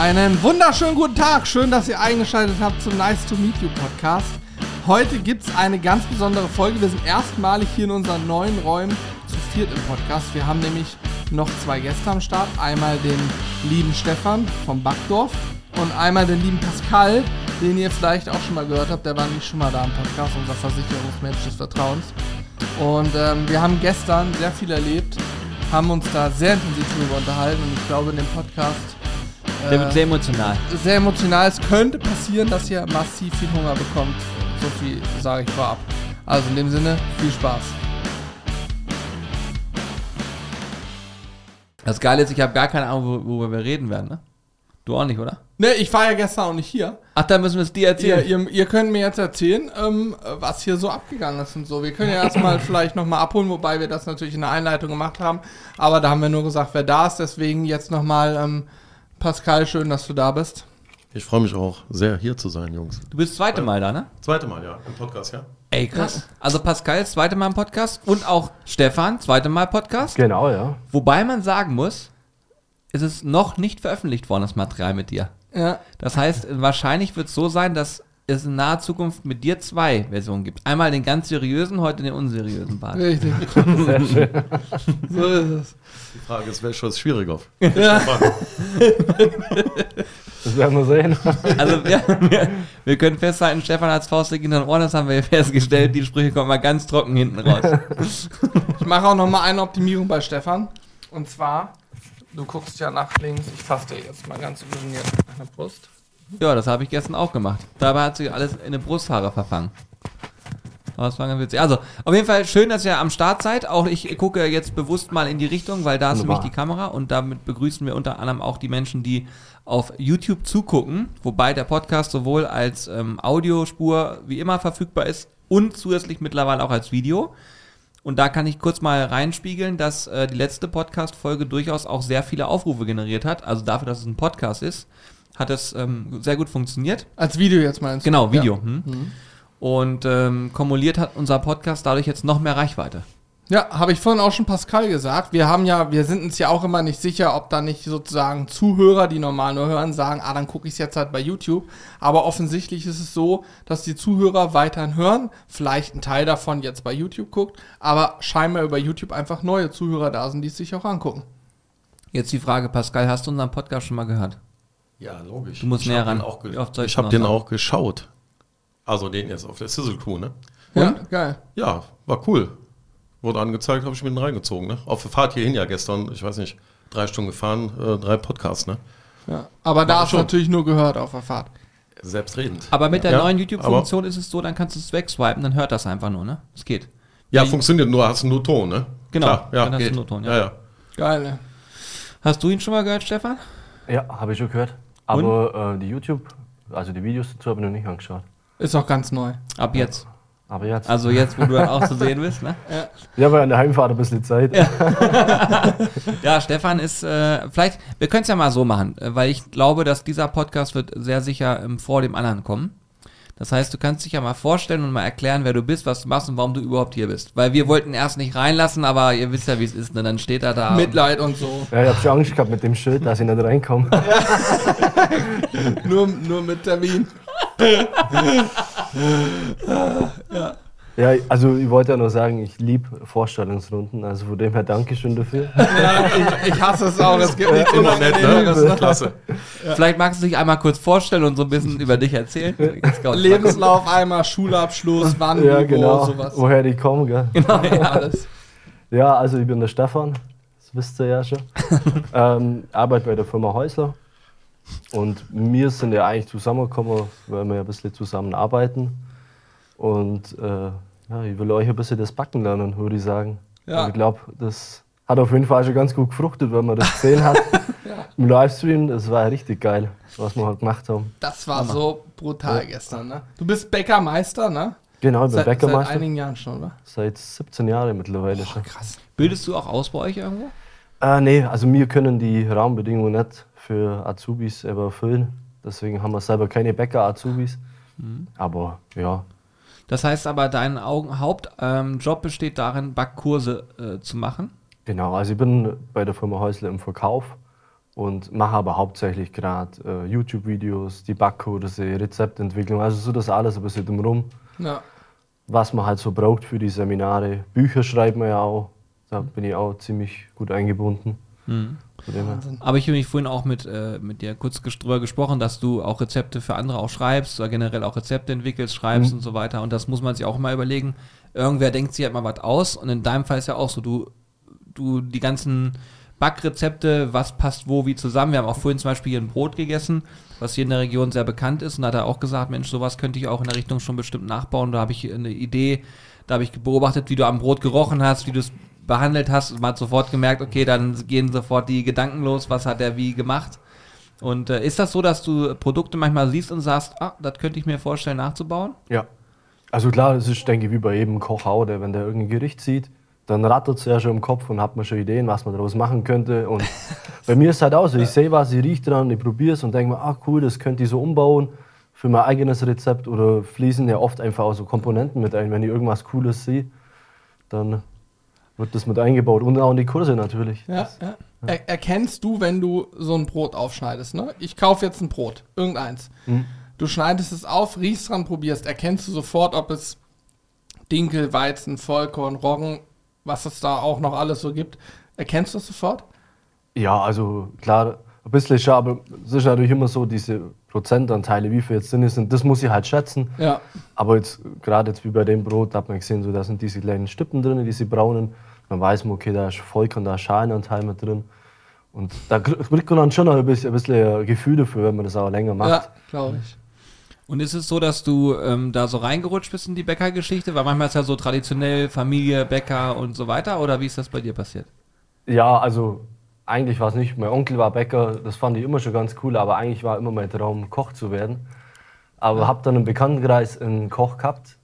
Einen wunderschönen guten Tag. Schön, dass ihr eingeschaltet habt zum Nice to Meet You Podcast. Heute gibt es eine ganz besondere Folge. Wir sind erstmalig hier in unseren neuen Räumen zu viert im Podcast. Wir haben nämlich noch zwei Gäste am Start. Einmal den lieben Stefan vom Backdorf und einmal den lieben Pascal, den ihr vielleicht auch schon mal gehört habt. Der war nicht schon mal da im Podcast, unser Versicherungsmensch des Vertrauens. Und ähm, wir haben gestern sehr viel erlebt, haben uns da sehr intensiv darüber unterhalten und ich glaube in dem Podcast Der wird sehr emotional. sehr emotional. Es könnte passieren, dass ihr massiv viel Hunger bekommt. So viel sage ich vorab. Also in dem Sinne, viel Spaß. Das Geile ist, ich habe gar keine Ahnung, wo- worüber wir reden werden, ne? Du auch nicht, oder? Ne, ich war ja gestern auch nicht hier. Ach, dann müssen wir es dir Ihr, erzählen. ihr, ihr könnt mir jetzt erzählen, ähm, was hier so abgegangen ist und so. Wir können ja erstmal vielleicht nochmal abholen, wobei wir das natürlich in der Einleitung gemacht haben. Aber da haben wir nur gesagt, wer da ist. Deswegen jetzt nochmal, ähm, Pascal, schön, dass du da bist. Ich freue mich auch sehr, hier zu sein, Jungs. Du bist das zweite Mal da, ne? Zweite Mal, ja, im Podcast, ja. Ey, krass. Also Pascal, das zweite Mal im Podcast und auch Stefan, zweite Mal Podcast. Genau, ja. Wobei man sagen muss, es ist noch nicht veröffentlicht worden, das Material mit dir. Ja. Das heißt, wahrscheinlich wird es so sein, dass es in naher Zukunft mit dir zwei Versionen gibt. Einmal den ganz seriösen, heute den unseriösen Part. Richtig. so ist es. Die Frage ist, welcher ist schwieriger? Ja. Das werden wir sehen. Also wir, wir, wir können festhalten, Stefan hat Faustdick in den Ohren, das haben wir festgestellt. Die Sprüche kommen mal ganz trocken hinten raus. Ich mache auch nochmal eine Optimierung bei Stefan. Und zwar, du guckst ja nach links. Ich fasse dir jetzt mal ganz ungeniert nach der Brust. Ja, das habe ich gestern auch gemacht. Dabei hat sich alles in eine Brusthaare verfangen. Aber das war ganz witzig. Also, auf jeden Fall schön, dass ihr am Start seid. Auch ich gucke jetzt bewusst mal in die Richtung, weil da ist nämlich Wunderbar. die Kamera und damit begrüßen wir unter anderem auch die Menschen, die auf YouTube zugucken, wobei der Podcast sowohl als ähm, Audiospur wie immer verfügbar ist und zusätzlich mittlerweile auch als Video. Und da kann ich kurz mal reinspiegeln, dass äh, die letzte Podcast-Folge durchaus auch sehr viele Aufrufe generiert hat. Also dafür, dass es ein Podcast ist, hat es ähm, sehr gut funktioniert. Als Video jetzt meinst du? Genau, Video. Ja. Hm. Und ähm, kumuliert hat unser Podcast dadurch jetzt noch mehr Reichweite. Ja, habe ich vorhin auch schon Pascal gesagt. Wir haben ja, wir sind uns ja auch immer nicht sicher, ob da nicht sozusagen Zuhörer, die normal nur hören, sagen, ah, dann gucke ich es jetzt halt bei YouTube. Aber offensichtlich ist es so, dass die Zuhörer weiterhin hören, vielleicht ein Teil davon jetzt bei YouTube guckt, aber scheinbar über YouTube einfach neue Zuhörer da sind, die es sich auch angucken. Jetzt die Frage, Pascal, hast du unseren Podcast schon mal gehört? Ja, logisch. Du musst ich näher ran. Auch ich habe den auch geschaut. Also den jetzt auf der Sizzle Crew, ne? Ja, geil. Ja, war cool. Wurde angezeigt, habe ich mir den reingezogen, ne? Auf der Fahrt hierhin ja gestern, ich weiß nicht, drei Stunden gefahren, äh, drei Podcasts, ne? Ja. Aber da Mach ist schon. natürlich nur gehört auf der Fahrt. Selbstredend. Aber mit der Ja, neuen YouTube-Funktion ist es so, dann kannst du es wegswipen, dann hört das einfach nur, ne? Es geht. Ja, Ja, funktioniert nur, hast nur Ton, ne? Genau, Klar, ja, dann hast du geht. nur Ton, ja. ja. ja. Geil? Hast du ihn schon mal gehört, Stefan? Ja, habe ich schon gehört. Aber äh, die YouTube, also die Videos dazu habe ich noch nicht angeschaut. Ist auch ganz neu. Ab jetzt. Aber jetzt. Also jetzt, wo du auch zu sehen bist, ne? ich habe ja an der Heimfahrt ein bisschen Zeit. Ja, Stefan ist, äh, vielleicht, wir können es ja mal so machen, äh, weil ich glaube, dass dieser Podcast wird sehr sicher ähm, vor dem anderen kommen. Das heißt, du kannst dich ja mal vorstellen und mal erklären, wer du bist, was du machst und warum du überhaupt hier bist. Weil wir wollten erst nicht reinlassen, aber ihr wisst ja, wie es ist, ne? Dann steht er da. Mitleid und so. Ja, ich habe schon Angst gehabt mit dem Schild, dass ich nicht reinkomme. nur, nur mit Termin. Ja, also ich wollte ja nur sagen, ich liebe Vorstellungsrunden. Also von dem her Dankeschön dafür. Ja, ich, ich hasse es auch. Es gibt nichts Immer nett, ne? Ne? Klasse. Vielleicht magst du dich einmal kurz vorstellen und so ein bisschen über dich erzählen. Lebenslauf einmal, Schulabschluss, wann, ja, genau. wo, sowas. Woher die kommen, gell? Ja, alles. Ja, also ich bin der Stefan, das wisst ihr ja schon. ähm, arbeite bei der Firma Häusler. Und wir sind ja eigentlich zusammengekommen, weil wir ja ein bisschen zusammenarbeiten. Und äh, ja, ich will euch ein bisschen das Backen lernen, würde ich sagen. Ja. Und ich glaube, das hat auf jeden Fall schon ganz gut gefruchtet, wenn man das gesehen hat. Im Livestream, das war richtig geil, was wir halt gemacht haben. Das war so brutal gestern, ne? Du bist Bäckermeister, ne? Genau, ich bin Seit, seit Bäckermeister. einigen Jahren schon, oder? Seit 17 Jahren mittlerweile schon. Krass. Bildest du auch aus bei euch irgendwo? Äh, nee, also wir können die Rahmenbedingungen nicht für Azubis erfüllen. Deswegen haben wir selber keine Bäcker-Azubis. Aber ja, Das heißt aber, dein Augen- Hauptjob ähm, besteht darin, Backkurse äh, zu machen. genau. Also ich bin bei der Firma Häusler im Verkauf und mache aber hauptsächlich gerade äh, YouTube-Videos, die Backkurse, Rezeptentwicklung, also so das alles ein bisschen drumherum, Ja. was man halt so braucht für die Seminare. Bücher schreibt man ja auch, da bin ich auch ziemlich gut eingebunden. Von her. Aber ich habe mich vorhin auch mit, äh, mit dir kurz ges- drüber gesprochen, dass du auch Rezepte für andere auch schreibst oder generell auch Rezepte entwickelst, schreibst und so weiter. Und das muss man sich auch mal überlegen. Irgendwer denkt sich halt mal was aus. Und in deinem Fall ist ja auch so, du, du die ganzen Backrezepte, was passt wo wie zusammen. Wir haben auch vorhin zum Beispiel hier ein Brot gegessen, was hier in der Region sehr bekannt ist. Und da hat er auch gesagt, Mensch, sowas könnte ich auch in der Richtung schon bestimmt nachbauen. Da habe ich eine Idee, da habe ich beobachtet, wie du am Brot gerochen hast, wie du es behandelt hast und man hat sofort gemerkt, okay, dann gehen sofort die Gedanken los, was hat er wie gemacht. Und äh, ist das so, dass du Produkte manchmal siehst und sagst, ah, das könnte ich mir vorstellen nachzubauen? Ja. Also klar, es ist, denke ich, wie bei jedem Koch auch, der, wenn der irgendein Gericht sieht, dann rattert es ja schon im Kopf und hat man schon Ideen, was man daraus machen könnte. Und bei mir ist es halt auch so, ich sehe was, ich rieche dran, ich probiere es und denke mir, ach cool, das könnte ich so umbauen für mein eigenes Rezept oder fließen ja oft einfach auch so Komponenten mit ein. Wenn ich irgendwas Cooles sehe, dann wird das mit eingebaut und auch in die Kurse natürlich. Ja, ja. Er, erkennst du, wenn du so ein Brot aufschneidest, ne? Ich kaufe jetzt ein Brot, irgendeins. Du schneidest es auf, riechst dran, probierst, erkennst du sofort, ob es Dinkel, Weizen, Vollkorn, Roggen, was es da auch noch alles so gibt. Erkennst du das sofort? Ja, also klar, ein bisschen schon, aber es ist natürlich immer so, diese Prozentanteile, wie viel jetzt drin sind, das muss ich halt schätzen. Ja. Aber jetzt, gerade jetzt wie bei dem Brot, da hat man gesehen, so, da sind diese kleinen Stippen drin, diese braunen. Dann weiß man, okay, da ist Vollkorn, da ist Schalenanteil mit drin. Und da kr- kriegt man dann schon noch ein bisschen, ein bisschen ein Gefühl dafür, wenn man das auch länger macht. Ja, glaube ich. Und ist es so, dass du ähm, da so reingerutscht bist in die Bäckergeschichte? Weil manchmal ist ja so traditionell Familie, Bäcker und so weiter. Oder wie ist das bei dir passiert? Ja, also eigentlich war es nicht. Mein Onkel war Bäcker, das fand ich immer schon ganz cool, aber eigentlich war immer mein Traum, Koch zu werden. Aber habe dann im Bekanntenkreis einen Koch gehabt,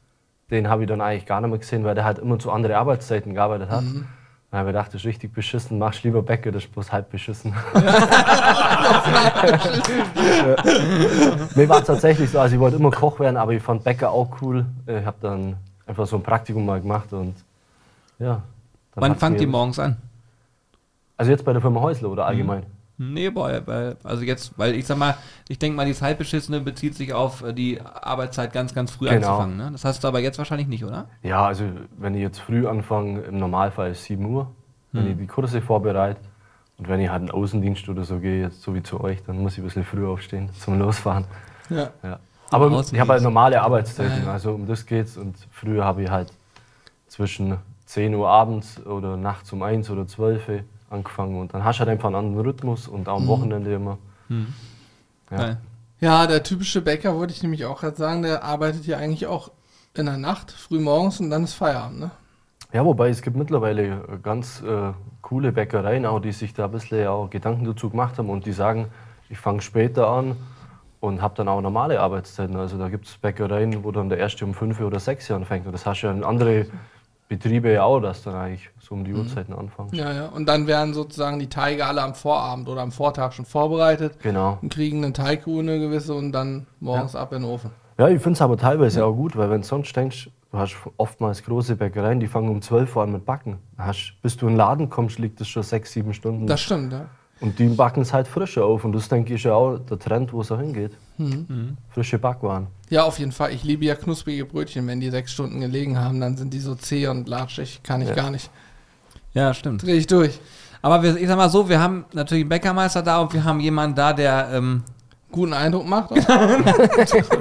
den habe ich dann eigentlich gar nicht mehr gesehen, weil der halt immer zu anderen Arbeitszeiten gearbeitet hat. Dann habe ich gedacht, das ist richtig beschissen, machst lieber Bäcker, das ist bloß halb beschissen. Mir war es tatsächlich so, also ich wollte immer Koch werden, aber ich fand Bäcker auch cool. Ich habe dann einfach so ein Praktikum mal gemacht und ja. Wann fangt ihr morgens an? Also jetzt bei der Firma Häusler oder allgemein? Nee, boy, weil, also jetzt, weil ich sag mal, ich denke mal, dieses Halbbeschissene bezieht sich auf äh, die Arbeitszeit ganz, ganz früh Genau. anzufangen. Ne? Das hast du aber jetzt wahrscheinlich nicht, oder? Ja, also wenn ich jetzt früh anfange, im Normalfall ist 7 Uhr, wenn ich die Kurse vorbereite. Und wenn ich halt in den Außendienst oder so gehe, jetzt so wie zu euch, dann muss ich ein bisschen früher aufstehen zum Losfahren. Ja. Ja. Aber ich habe halt normale Arbeitszeiten, Ja. also um das geht's. Und früher habe ich halt zwischen 10 Uhr abends oder nachts um 1 oder 12 Uhr angefangen. Und dann hast du halt einfach einen anderen Rhythmus und auch am Wochenende immer. Ja. Geil. Ja, der typische Bäcker, wollte ich nämlich auch gerade sagen, der arbeitet hier eigentlich auch in der Nacht, früh morgens und dann ist Feierabend, ne? Ja, wobei es gibt mittlerweile äh, ganz äh, coole Bäckereien, auch, die sich da ein bisschen auch Gedanken dazu gemacht haben und die sagen, ich fange später an und habe dann auch normale Arbeitszeiten. Also da gibt es Bäckereien, wo dann der erste um 5 oder 6 Uhr anfängt. Und das hast du ja in andere Betriebe ja auch, dass dann eigentlich so um die Uhrzeiten anfangen. Ja, ja. Und dann werden sozusagen die Teige alle am Vorabend oder am Vortag schon vorbereitet Genau. und kriegen eine Teigruhe, eine gewisse, und dann morgens ab in den Ofen. Ja, ich finde es aber teilweise auch gut, weil wenn du sonst denkst, du hast oftmals große Bäckereien, die fangen um 12 Uhr an mit Backen. Hast, bis du in den Laden kommst, liegt es schon 6, 7 Stunden. Das stimmt, ja. Und die backen es halt frischer auf. Und das, denke ich, ist ja auch der Trend, wo es auch hingeht. Frische Backwaren. Ja, auf jeden Fall. Ich liebe ja knusprige Brötchen. Wenn die sechs Stunden gelegen haben, dann sind die so zäh und latschig. Kann ich Ja. gar nicht. Ja, stimmt. Dreh ich durch. Aber wir, ich sag mal so, wir haben natürlich einen Bäckermeister da und wir haben jemanden da, der ähm, Guten Eindruck macht.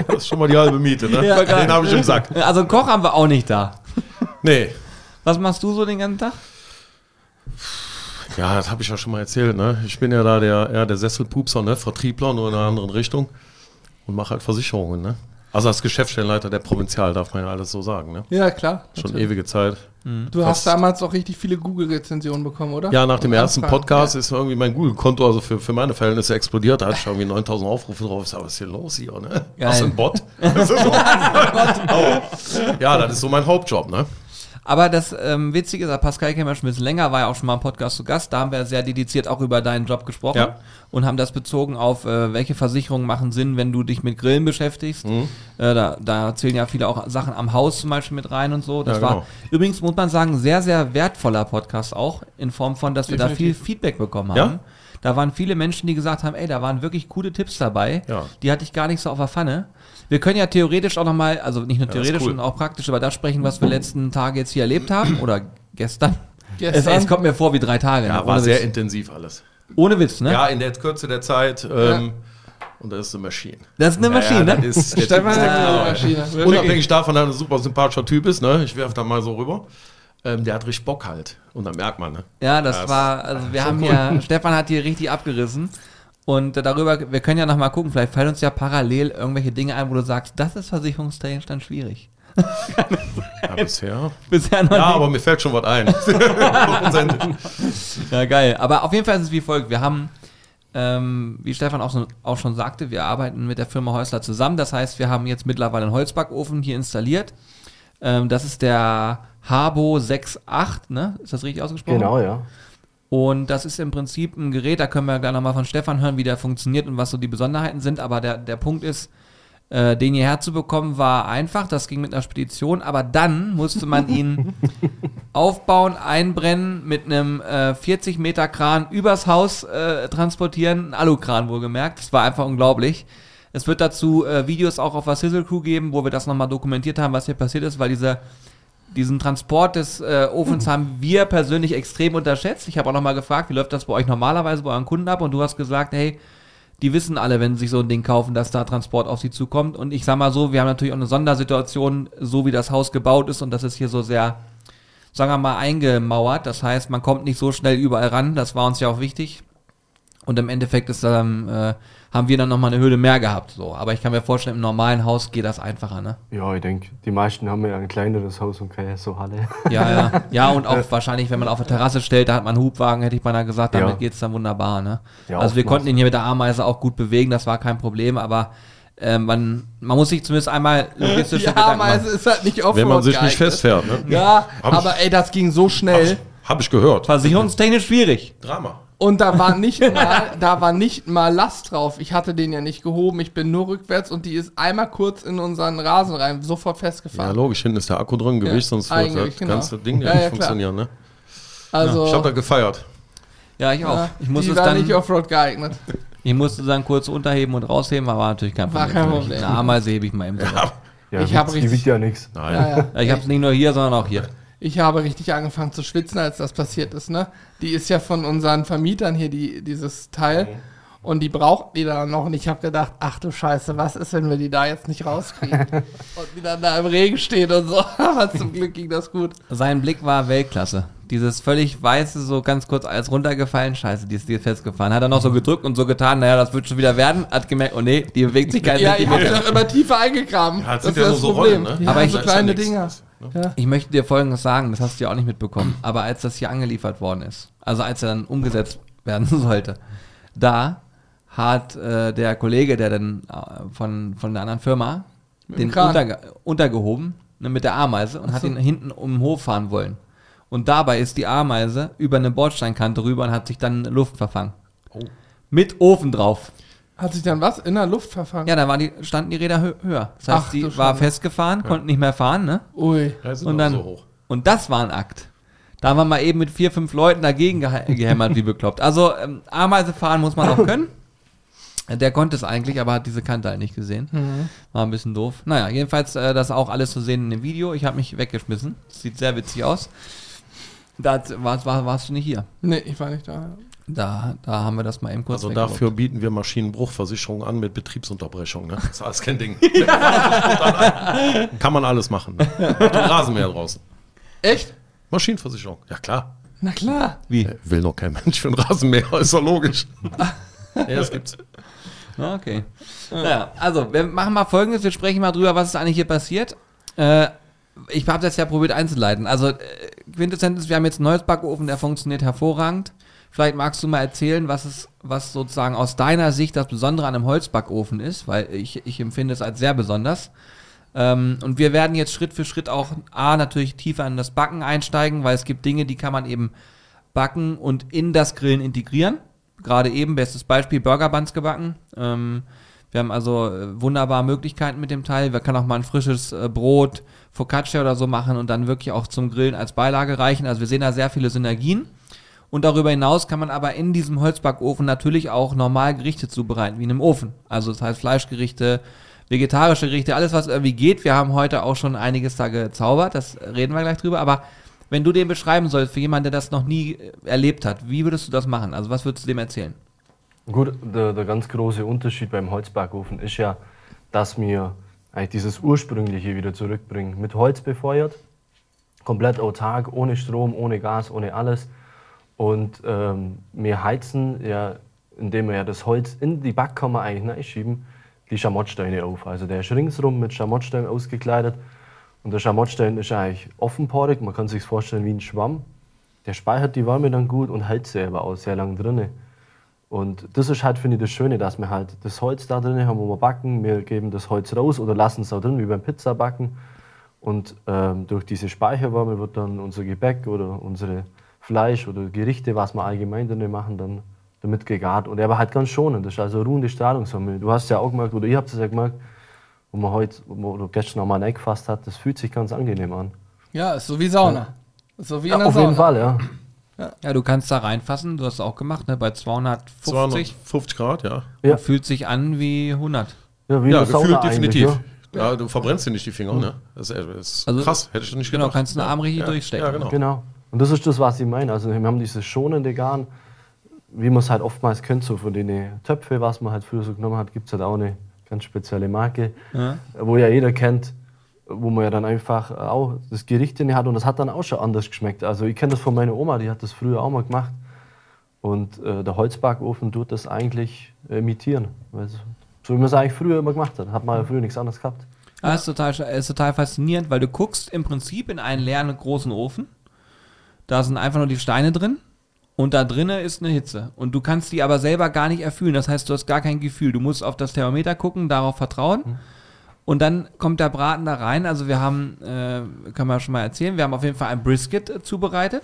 Das ist schon mal die halbe Miete, ne? Ja. Den habe ich im Sack. also einen Koch haben wir auch nicht da. Nee. Was machst du so den ganzen Tag? Ja, das habe ich ja schon mal erzählt, ne? Ich bin ja da der, ja, der Sesselpupser, ne? Vertriebler, nur in einer anderen Richtung. Und mache halt Versicherungen, ne? Also als Geschäftsstellenleiter der Provinzial darf man ja alles so sagen, ne? ja, klar. Schon natürlich. ewige Zeit. Du hast damals auch richtig viele Google-Rezensionen bekommen, oder? Ja, nach dem Und ersten Anfragen. Podcast ist irgendwie mein Google-Konto also für, für meine Verhältnisse explodiert. Da hatte ich irgendwie 9000 Aufrufe drauf. Ich sag, was ist hier los hier, ne? Geil. Hast du einen Bot? Das ja, das ist so mein Hauptjob, ne? Aber das ähm, Witzige ist, Pascal kennt wir schon ein bisschen länger, war ja auch schon mal im Podcast zu Gast. Da haben wir sehr dediziert auch über deinen Job gesprochen Ja. und haben das bezogen auf, äh, welche Versicherungen machen Sinn, wenn du dich mit Grillen beschäftigst. Äh, da, da zählen ja viele auch Sachen am Haus zum Beispiel mit rein und so. Das Ja, war genau. übrigens, muss man sagen, sehr, sehr wertvoller Podcast auch, in Form von, dass wir da viel Definitiv. Feedback bekommen Ja? Da waren viele Menschen, die gesagt haben, ey, da waren wirklich coole Tipps dabei. Ja. Die hatte ich gar nicht so auf der Pfanne. Wir können ja theoretisch auch nochmal, also nicht nur theoretisch, cool. sondern auch praktisch über das sprechen, was wir letzten Tage jetzt hier erlebt haben oder gestern. Gestern. Es, es kommt mir vor wie drei Tage. Ja, ne? war sehr Witz. intensiv alles. ohne Witz, ne? Ja, in der Kürze der Zeit. Ähm, Und das ist eine Maschine. Das ist eine Maschine, ja, ne? das ist, der Stefan Typ ist eine Knaller. Maschine. Unabhängig davon, dass er ein super sympathischer Typ ist, ne? Ich werfe da mal so rüber. Ähm, der hat richtig Bock halt. Und dann merkt man, ne? Ja, das Ja, das war, also wir haben hier, Stefan hat hier richtig abgerissen. Und darüber, wir können ja noch mal gucken, vielleicht fallen uns ja parallel irgendwelche Dinge ein, wo du sagst, das ist versicherungstechnisch dann schwierig. Ja, bisher. Bisher noch Ja, nicht. aber mir fällt schon was ein. Ja, geil. Aber auf jeden Fall ist es wie folgt. Wir haben, ähm, wie Stefan auch, so, auch schon sagte, wir arbeiten mit der Firma Häusler zusammen. Das heißt, wir haben jetzt mittlerweile einen Holzbackofen hier installiert. Ähm, das ist der Habo 6.8, ne? Ist das richtig ausgesprochen? Genau, ja. Und das ist im Prinzip ein Gerät, da können wir gleich nochmal von Stefan hören, wie der funktioniert und was so die Besonderheiten sind. Aber der, der Punkt ist, äh, den hierher zu bekommen, war einfach. Das ging mit einer Spedition. Aber dann musste man ihn aufbauen, einbrennen, mit einem äh, 40 Meter Kran übers Haus äh, transportieren. Ein Alukran wohlgemerkt. Das war einfach unglaublich. Es wird dazu äh, Videos auch auf der Sizzle Crew geben, wo wir das nochmal dokumentiert haben, was hier passiert ist, weil dieser diesen Transport des äh, Ofens haben wir persönlich extrem unterschätzt. Ich habe auch nochmal gefragt, wie läuft das bei euch normalerweise bei euren Kunden ab? Und du hast gesagt, hey, die wissen alle, wenn sie sich so ein Ding kaufen, dass da Transport auf sie zukommt. Und ich sag mal so, wir haben natürlich auch eine Sondersituation, so wie das Haus gebaut ist und das ist hier so sehr, sagen wir mal, eingemauert. Das heißt, man kommt nicht so schnell überall ran. Das war uns ja auch wichtig. Und im Endeffekt ist dann, äh, haben wir dann nochmal eine Höhle mehr gehabt. So. Aber ich kann mir vorstellen, im normalen Haus geht das einfacher, ne? Ja, ich denke, die meisten haben ja ein kleineres Haus und keine so Halle. Ja, ja. Ja, und auch wahrscheinlich, wenn man auf der Terrasse stellt, da hat man einen Hubwagen, hätte ich beinahe gesagt, damit Ja. geht's dann wunderbar, ne? Ja, also wir oftmals. konnten ihn hier mit der Ameise auch gut bewegen, das war kein Problem, aber äh, man, man muss sich zumindest einmal logistisch Die Ameise ist halt nicht Offroad Wenn man sich nicht geeignet. festfährt, ne? Ja, Hab ich- aber ey, das ging so Hab schnell. ich, hab ich gehört. Versicherungstechnisch schwierig. Drama. Und da war nicht mal, da war nicht mal Last drauf. Ich hatte den ja nicht gehoben. Ich bin nur rückwärts und die ist einmal kurz in unseren Rasen rein, sofort Ja, festgefahren. logisch, hinten ist der Akku drin, Gewicht, sonst wird das genau. ganze Ding ja, Ja, nicht ja, klar. funktionieren, ne? also, Ich hab da gefeiert. Ja, ich auch. ja, ich musste die es war dann, nicht Offroad geeignet. ich musste es dann kurz unterheben und rausheben, aber war natürlich kein War Problem. kein für mich. Problem. Eine Ameise hebe ich mal eben. Ja. Ja, Ich wiegt- hab Die richtig- wiegt ja nichts. Nein. Ja, ja. Ich habe es nicht nur hier, sondern auch hier. Ich habe richtig angefangen zu schwitzen, als das passiert ist, ne? Die ist ja von unseren Vermietern hier, die, dieses Teil. Und die brauchten die da noch. Und ich habe gedacht, ach du Scheiße, was ist, wenn wir die da jetzt nicht rauskriegen? und die dann da im Regen steht und so. Aber zum Glück ging das gut. Sein Blick war Weltklasse. Dieses völlig weiße, so ganz kurz alles runtergefallen. Scheiße, die ist, ist festgefahren. Hat er noch so gedrückt und so getan, naja, das wird schon wieder werden. Hat gemerkt, oh nee, die bewegt sich kein Ja, ich habe immer tiefer eingegraben. Ja, das ist ja das so Problem. Rollen, ne? Ja, Aber ich- so kleine nichts. Ja. Ich möchte dir Folgendes sagen, das hast du ja auch nicht mitbekommen. Aber als das hier angeliefert worden ist, also als er dann umgesetzt werden sollte, da hat äh, der Kollege, der dann äh, von, von der anderen Firma, den unterge untergehoben ne, mit der Ameise und hat ihn hinten um den Hof fahren wollen. Und dabei ist die Ameise über eine Bordsteinkante rüber und hat sich dann Luft verfangen. Oh. Mit Ofen drauf. Hat sich dann was in der Luft verfangen? Ja, da waren die, standen die Räder hö höher. Das heißt, Ach, die du war festgefahren, konnten nicht mehr fahren, ne? Ui. Ja, sind Und dann, so hoch. und das war ein Akt. Da haben wir mal eben mit vier, fünf Leuten dagegen gehämmert, wie bekloppt. Also, ähm, Ameise fahren muss man auch können. Der konnte es eigentlich, aber hat diese Kante halt nicht gesehen. War ein bisschen doof. Naja, jedenfalls, äh, das auch alles zu sehen in dem Video. Ich habe mich weggeschmissen. Das sieht sehr witzig aus. Da warst, war, warst du nicht hier. Nee, ich war nicht da. Da, da haben wir das mal eben kurz Also weggeguckt. dafür bieten wir Maschinenbruchversicherung an mit Betriebsunterbrechung. Ne? Das ist alles kein Ding. Kann man alles machen. Ne? Rasenmäher draußen. Echt? Maschinenversicherung. Ja klar. Na klar. Wie? Will noch kein Mensch für einen Rasenmäher, ist doch logisch. ja, das gibt's. Okay. Naja, also, wir machen mal folgendes: Wir sprechen mal drüber, was ist eigentlich hier passiert. Äh, ich habe das ja probiert einzuleiten. Also, äh, Quintessenz ist, wir haben jetzt einen Holzbackofen, der funktioniert hervorragend. Vielleicht magst du mal erzählen, was es, was sozusagen aus deiner Sicht das Besondere an einem Holzbackofen ist, weil ich, ich empfinde es als sehr besonders. Ähm, und wir werden jetzt Schritt für Schritt auch A, natürlich tiefer in das Backen einsteigen, weil es gibt Dinge, die kann man eben backen und in das Grillen integrieren. Gerade eben, bestes Beispiel, Burger Buns gebacken. Ähm, wir haben also äh, wunderbare Möglichkeiten mit dem Teil. Wir können auch mal ein frisches äh, Brot, Focaccia oder so machen und dann wirklich auch zum Grillen als Beilage reichen. Also wir sehen da sehr viele Synergien. Und darüber hinaus kann man aber in diesem Holzbackofen natürlich auch normal Gerichte zubereiten, wie in einem Ofen. Also das heißt Fleischgerichte, vegetarische Gerichte, alles was irgendwie geht. Wir haben heute auch schon einiges da gezaubert, das reden wir gleich drüber. Aber wenn du den beschreiben sollst für jemanden, der das noch nie äh, erlebt hat, wie würdest du das machen? Also was würdest du dem erzählen? Gut, der, der ganz große Unterschied beim Holzbackofen ist ja, dass wir eigentlich dieses Ursprüngliche wieder zurückbringen. Mit Holz befeuert, komplett autark, ohne Strom, ohne Gas, ohne alles. Und ähm, wir heizen ja, indem wir ja das Holz in die Backkammer eigentlich reinschieben, die Schamottsteine auf. Also der ist ringsrum mit Schamottsteinen ausgekleidet. Und der Schamottstein ist eigentlich offenporig, man kann sich vorstellen wie ein Schwamm. Der speichert die Wärme dann gut und hält sie aber auch sehr lange drinne. Und das ist halt, finde ich, das Schöne, dass wir halt das Holz da drin haben, wo wir backen. Wir geben das Holz raus oder lassen es da drin, wie beim Pizzabacken. Und ähm, durch diese Speicherwärme wird dann unser Gebäck oder unsere Fleisch oder Gerichte, was wir allgemein drin machen, dann damit gegart. Und er war halt ganz schonend. Das ist also ruhende Strahlungswärme. Du hast ja auch gemerkt, oder ihr habt es ja gemerkt, wo man heute, wo du gestern noch mal eingefasst hat, das fühlt sich ganz angenehm an. Ja, ist so wie Sauna. Ist so wie in Ja, auf Sauna. jeden Fall, ja. Ja, du kannst da reinfassen, du hast es auch gemacht, ne? bei 250 250 Grad, ja. Ja. und fühlt sich an wie 100. Ja, wie Ja, eine Sauna gefühlt definitiv. Ja. Ja, du verbrennst dir nicht die Finger, ne? Das ist, das ist Also, krass, hätte ich nicht genau, gedacht. kannst den ja. Arm richtig ja. durchstecken. Ja, genau. Genau. Und das ist das, was ich meine. Also wir haben dieses schonende Garn, wie man es halt oftmals kennt, so von den Töpfe, was man halt früher so genommen hat, gibt es halt auch eine ganz spezielle Marke, Ja. wo ja jeder kennt, wo man ja dann einfach auch das Gericht in hat und das hat dann auch schon anders geschmeckt. Also ich kenne das von meiner Oma, die hat das früher auch mal gemacht. Und äh, der Holzbackofen tut das eigentlich imitieren. Weil so- so wie man es eigentlich früher immer gemacht hat. Hat man ja früher nichts anderes gehabt. Ja, ist total, ist total faszinierend, weil du guckst im Prinzip in einen leeren großen Ofen. Da sind einfach nur die Steine drin und da drinnen ist eine Hitze. Und du kannst die aber selber gar nicht erfüllen. Das heißt, du hast gar kein Gefühl. Du musst auf das Thermometer gucken, darauf vertrauen. Und dann kommt der Braten da rein. Also wir haben, äh, kann man schon mal erzählen, wir haben auf jeden Fall ein Brisket äh, zubereitet.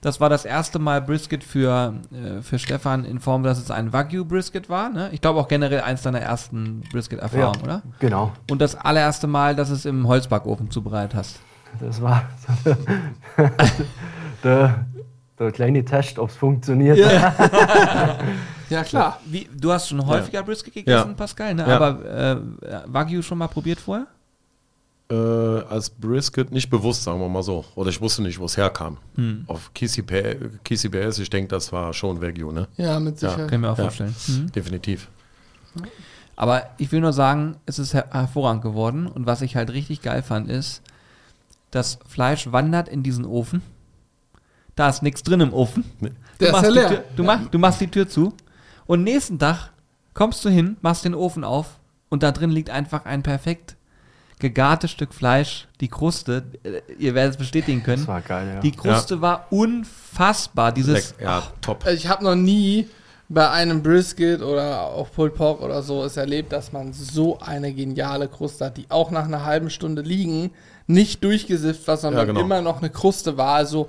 Das war das erste Mal Brisket für, äh, für Stefan in Form, dass es ein Wagyu-Brisket war. Ne? Ich glaube auch generell eins deiner ersten Brisket-Erfahrungen, oder? Genau. Und das allererste Mal, dass es im Holzbackofen zubereitet hast. Das war der, der kleine Test, ob es funktioniert. Ja, klar. Wie, du hast schon häufiger Brisket gegessen, Ja. Pascal, ne? Ja. aber äh, Wagyu schon mal probiert vorher? Äh, als Brisket nicht bewusst, sagen wir mal so. Oder ich wusste nicht, wo es herkam. Hm. Auf KCBS, ich denke, das war schon Wagyu, ne? Ja, mit Sicherheit. Können wir auch Ja. vorstellen. Mhm. Definitiv. Aber ich will nur sagen, es ist her hervorragend geworden. Und was ich halt richtig geil fand, ist, das Fleisch wandert in diesen Ofen. Da ist nichts drin im Ofen. Der Du ist machst, ja die leer. Tür, du, machst, du machst die Tür zu und nächsten Tag kommst du hin, machst den Ofen auf und da drin liegt einfach ein perfekt gegartes Stück Fleisch, die Kruste, äh, ihr werdet es bestätigen können. Das war geil, ja. Die Kruste war unfassbar. Dieses, Leck, ja, top. Also ich habe noch nie bei einem Brisket oder auch Pulled Pork oder so es erlebt, dass man so eine geniale Kruste hat, die auch nach einer halben Stunde liegen nicht durchgesifft war, sondern Ja, genau. immer noch eine Kruste war. Also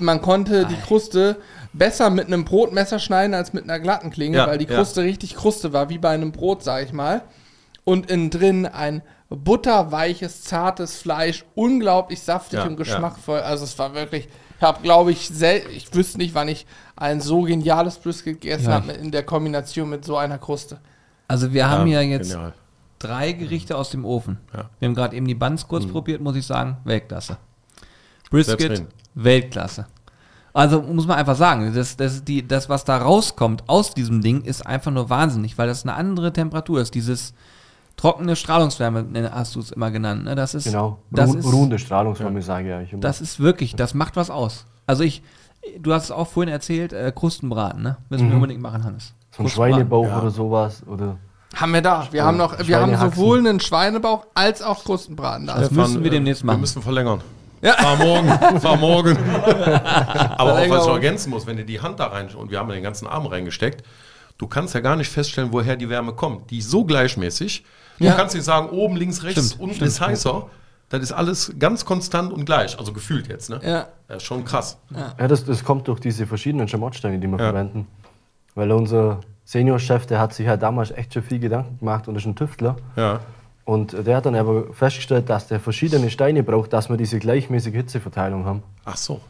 man konnte die Kruste besser mit einem Brotmesser schneiden als mit einer glatten Klinge, Ja, weil die ja. Kruste richtig Kruste war, wie bei einem Brot, sag ich mal. Und innen drin ein butterweiches, zartes Fleisch, unglaublich saftig Ja, und ja. geschmackvoll. Also es war wirklich, ich habe glaube ich, sel ich wüsste nicht, wann ich ein so geniales Brisket gegessen Ja. habe in der Kombination mit so einer Kruste. also wir haben ja jetzt Genial. drei Gerichte aus dem Ofen. Ja. Wir haben gerade eben die Buns kurz probiert, muss ich sagen, Weltklasse. Selbst Brisket. Weltklasse. Also muss man einfach sagen, das, das, die, das, was da rauskommt aus diesem Ding, ist einfach nur wahnsinnig, weil das eine andere Temperatur ist. Dieses trockene Strahlungswärme, ne, hast du es immer genannt. Ne? Das ist, Genau. das, Ru ist, ruhende Strahlungswärme, sage ich eigentlich immer. das ist wirklich, das macht was aus. Also ich, du hast es auch vorhin erzählt, äh, Krustenbraten, ne? Müssen wir unbedingt machen, Hannes. so ein. Schweinebauch ja. oder sowas. Oder Haben wir da. Wir haben noch, wir haben sowohl einen Schweinebauch als auch Krustenbraten da. Das müssen wir äh, demnächst Wir machen. müssen verlängern. Ja. War morgen, war morgen. Aber auch was ich noch ergänzen muss, wenn du die Hand da rein und wir haben den ganzen Arm reingesteckt, du kannst ja gar nicht feststellen, woher die Wärme kommt. Die ist so gleichmäßig. Du Ja. kannst nicht sagen, oben, links, rechts, Stimmt, unten ist heißer. Das ist alles ganz konstant und gleich. Also gefühlt jetzt, ne? Ja. Das ist schon krass. ja, das, das kommt durch diese verschiedenen Schamottsteine, die wir Ja. verwenden. Weil unser Seniorchef, der hat sich ja damals echt schon viel Gedanken gemacht und ist ein Tüftler. Ja. Und der hat dann aber festgestellt, dass der verschiedene Steine braucht, dass wir diese gleichmäßige Hitzeverteilung haben. Ach so.